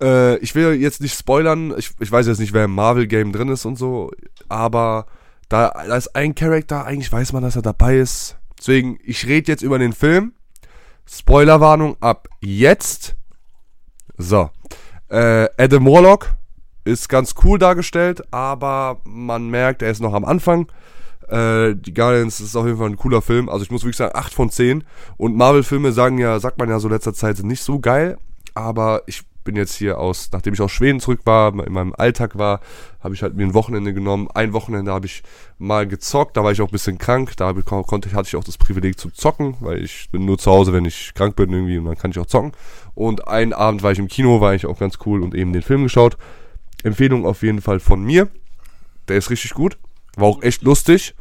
Äh, ich will jetzt nicht spoilern, ich, ich weiß jetzt nicht, wer im Marvel-Game drin ist und so, aber da, da ist ein Charakter, eigentlich weiß man, dass er dabei ist. Deswegen, ich rede jetzt über den Film. Spoilerwarnung ab jetzt. So. Äh, Adam Warlock ist ganz cool dargestellt, aber man merkt, er ist noch am Anfang. Äh, die Guardians ist auf jeden Fall ein cooler Film. Also ich muss wirklich sagen, 8 von 10. Und Marvel-Filme sagen ja, sagt man ja so letzter Zeit, sind nicht so geil. Aber ich bin jetzt hier aus, nachdem ich aus Schweden zurück war, in meinem Alltag war, habe ich halt mir ein Wochenende genommen. Ein Wochenende habe ich mal gezockt, da war ich auch ein bisschen krank, da ich, konnte, hatte ich auch das Privileg zu zocken, weil ich bin nur zu Hause, wenn ich krank bin irgendwie und dann kann ich auch zocken. Und einen Abend war ich im Kino, war ich auch ganz cool und eben den Film geschaut. Empfehlung auf jeden Fall von mir. Der ist richtig gut. War auch echt lustig.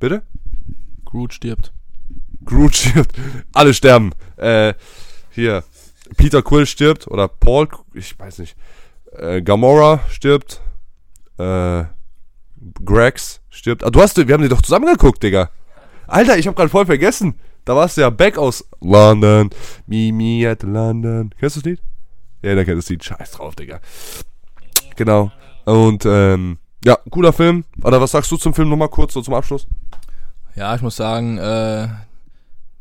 Bitte? Groot stirbt. Groot stirbt. Alle sterben. Äh, hier. Peter Quill stirbt oder Paul, ich weiß nicht. Äh, Gamora stirbt. Äh, Grex stirbt. Ah, du hast, wir haben die doch zusammen geguckt, Digga. Alter, ich hab gerade voll vergessen. Da warst du ja back aus London. Me, me at London. Kennst du das Lied? Ja, da kennst du das Lied. Scheiß drauf, Digga. Genau. Und, ähm, ja, cooler Film. Oder was sagst du zum Film nochmal kurz, so zum Abschluss? Ja, ich muss sagen, äh,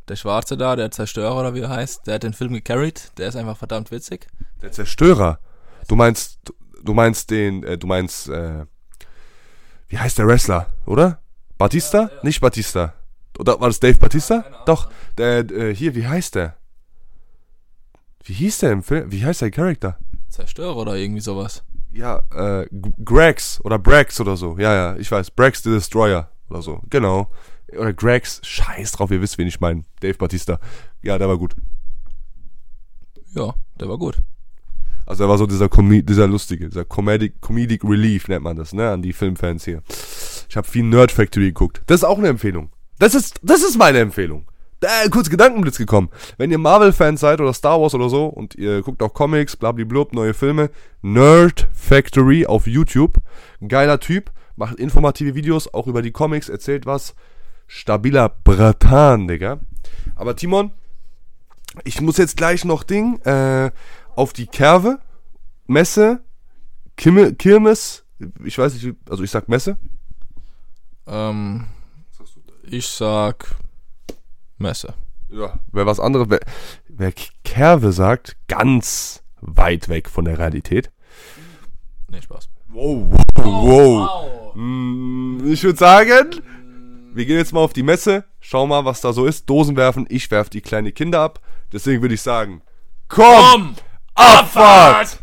der Schwarze da, der Zerstörer oder wie er heißt, der hat den Film gecarried. Der ist einfach verdammt witzig. Der Zerstörer? Du meinst, du meinst den, äh, du meinst, äh, wie heißt der Wrestler, oder? Batista? Ja, ja. Nicht Batista. Oder war das Dave Batista? Doch, der, äh, hier, wie heißt der? Wie hieß der im Film? Wie heißt der Charakter? Zerstörer oder irgendwie sowas. Ja, äh, Grex oder Brax oder so. Ja, ja, ich weiß. Brax the Destroyer oder so. Genau. Oder Gregs. Scheiß drauf, ihr wisst, wen ich meine. Dave Batista. Ja, der war gut. Ja, der war gut. Also er war so dieser, Com dieser lustige, dieser Comedic, Comedic Relief nennt man das, ne, an die Filmfans hier. Ich habe viel Nerd Factory geguckt. Das ist auch eine Empfehlung. Das ist, das ist meine Empfehlung. Da, kurz Gedankenblitz gekommen. Wenn ihr Marvel-Fans seid oder Star Wars oder so und ihr guckt auch Comics, blablablub, neue Filme, Nerd Factory auf YouTube. Geiler Typ, macht informative Videos, auch über die Comics, erzählt was. Stabiler Bratan, Digga. Aber Timon, ich muss jetzt gleich noch Ding, äh, auf die Kerve, Messe, Kimme, Kirmes, ich weiß nicht, also ich sag Messe. Ähm, ich sag Messe. Ja, wer was anderes, wer, wer Kerve sagt, ganz weit weg von der Realität. Nee, Spaß. Wow, wow, wow. wow. Mm, ich würde sagen, wir gehen jetzt mal auf die Messe, schau mal, was da so ist. Dosen werfen, ich werf die kleine Kinder ab. Deswegen würde ich sagen, komm, komm Abfahrt!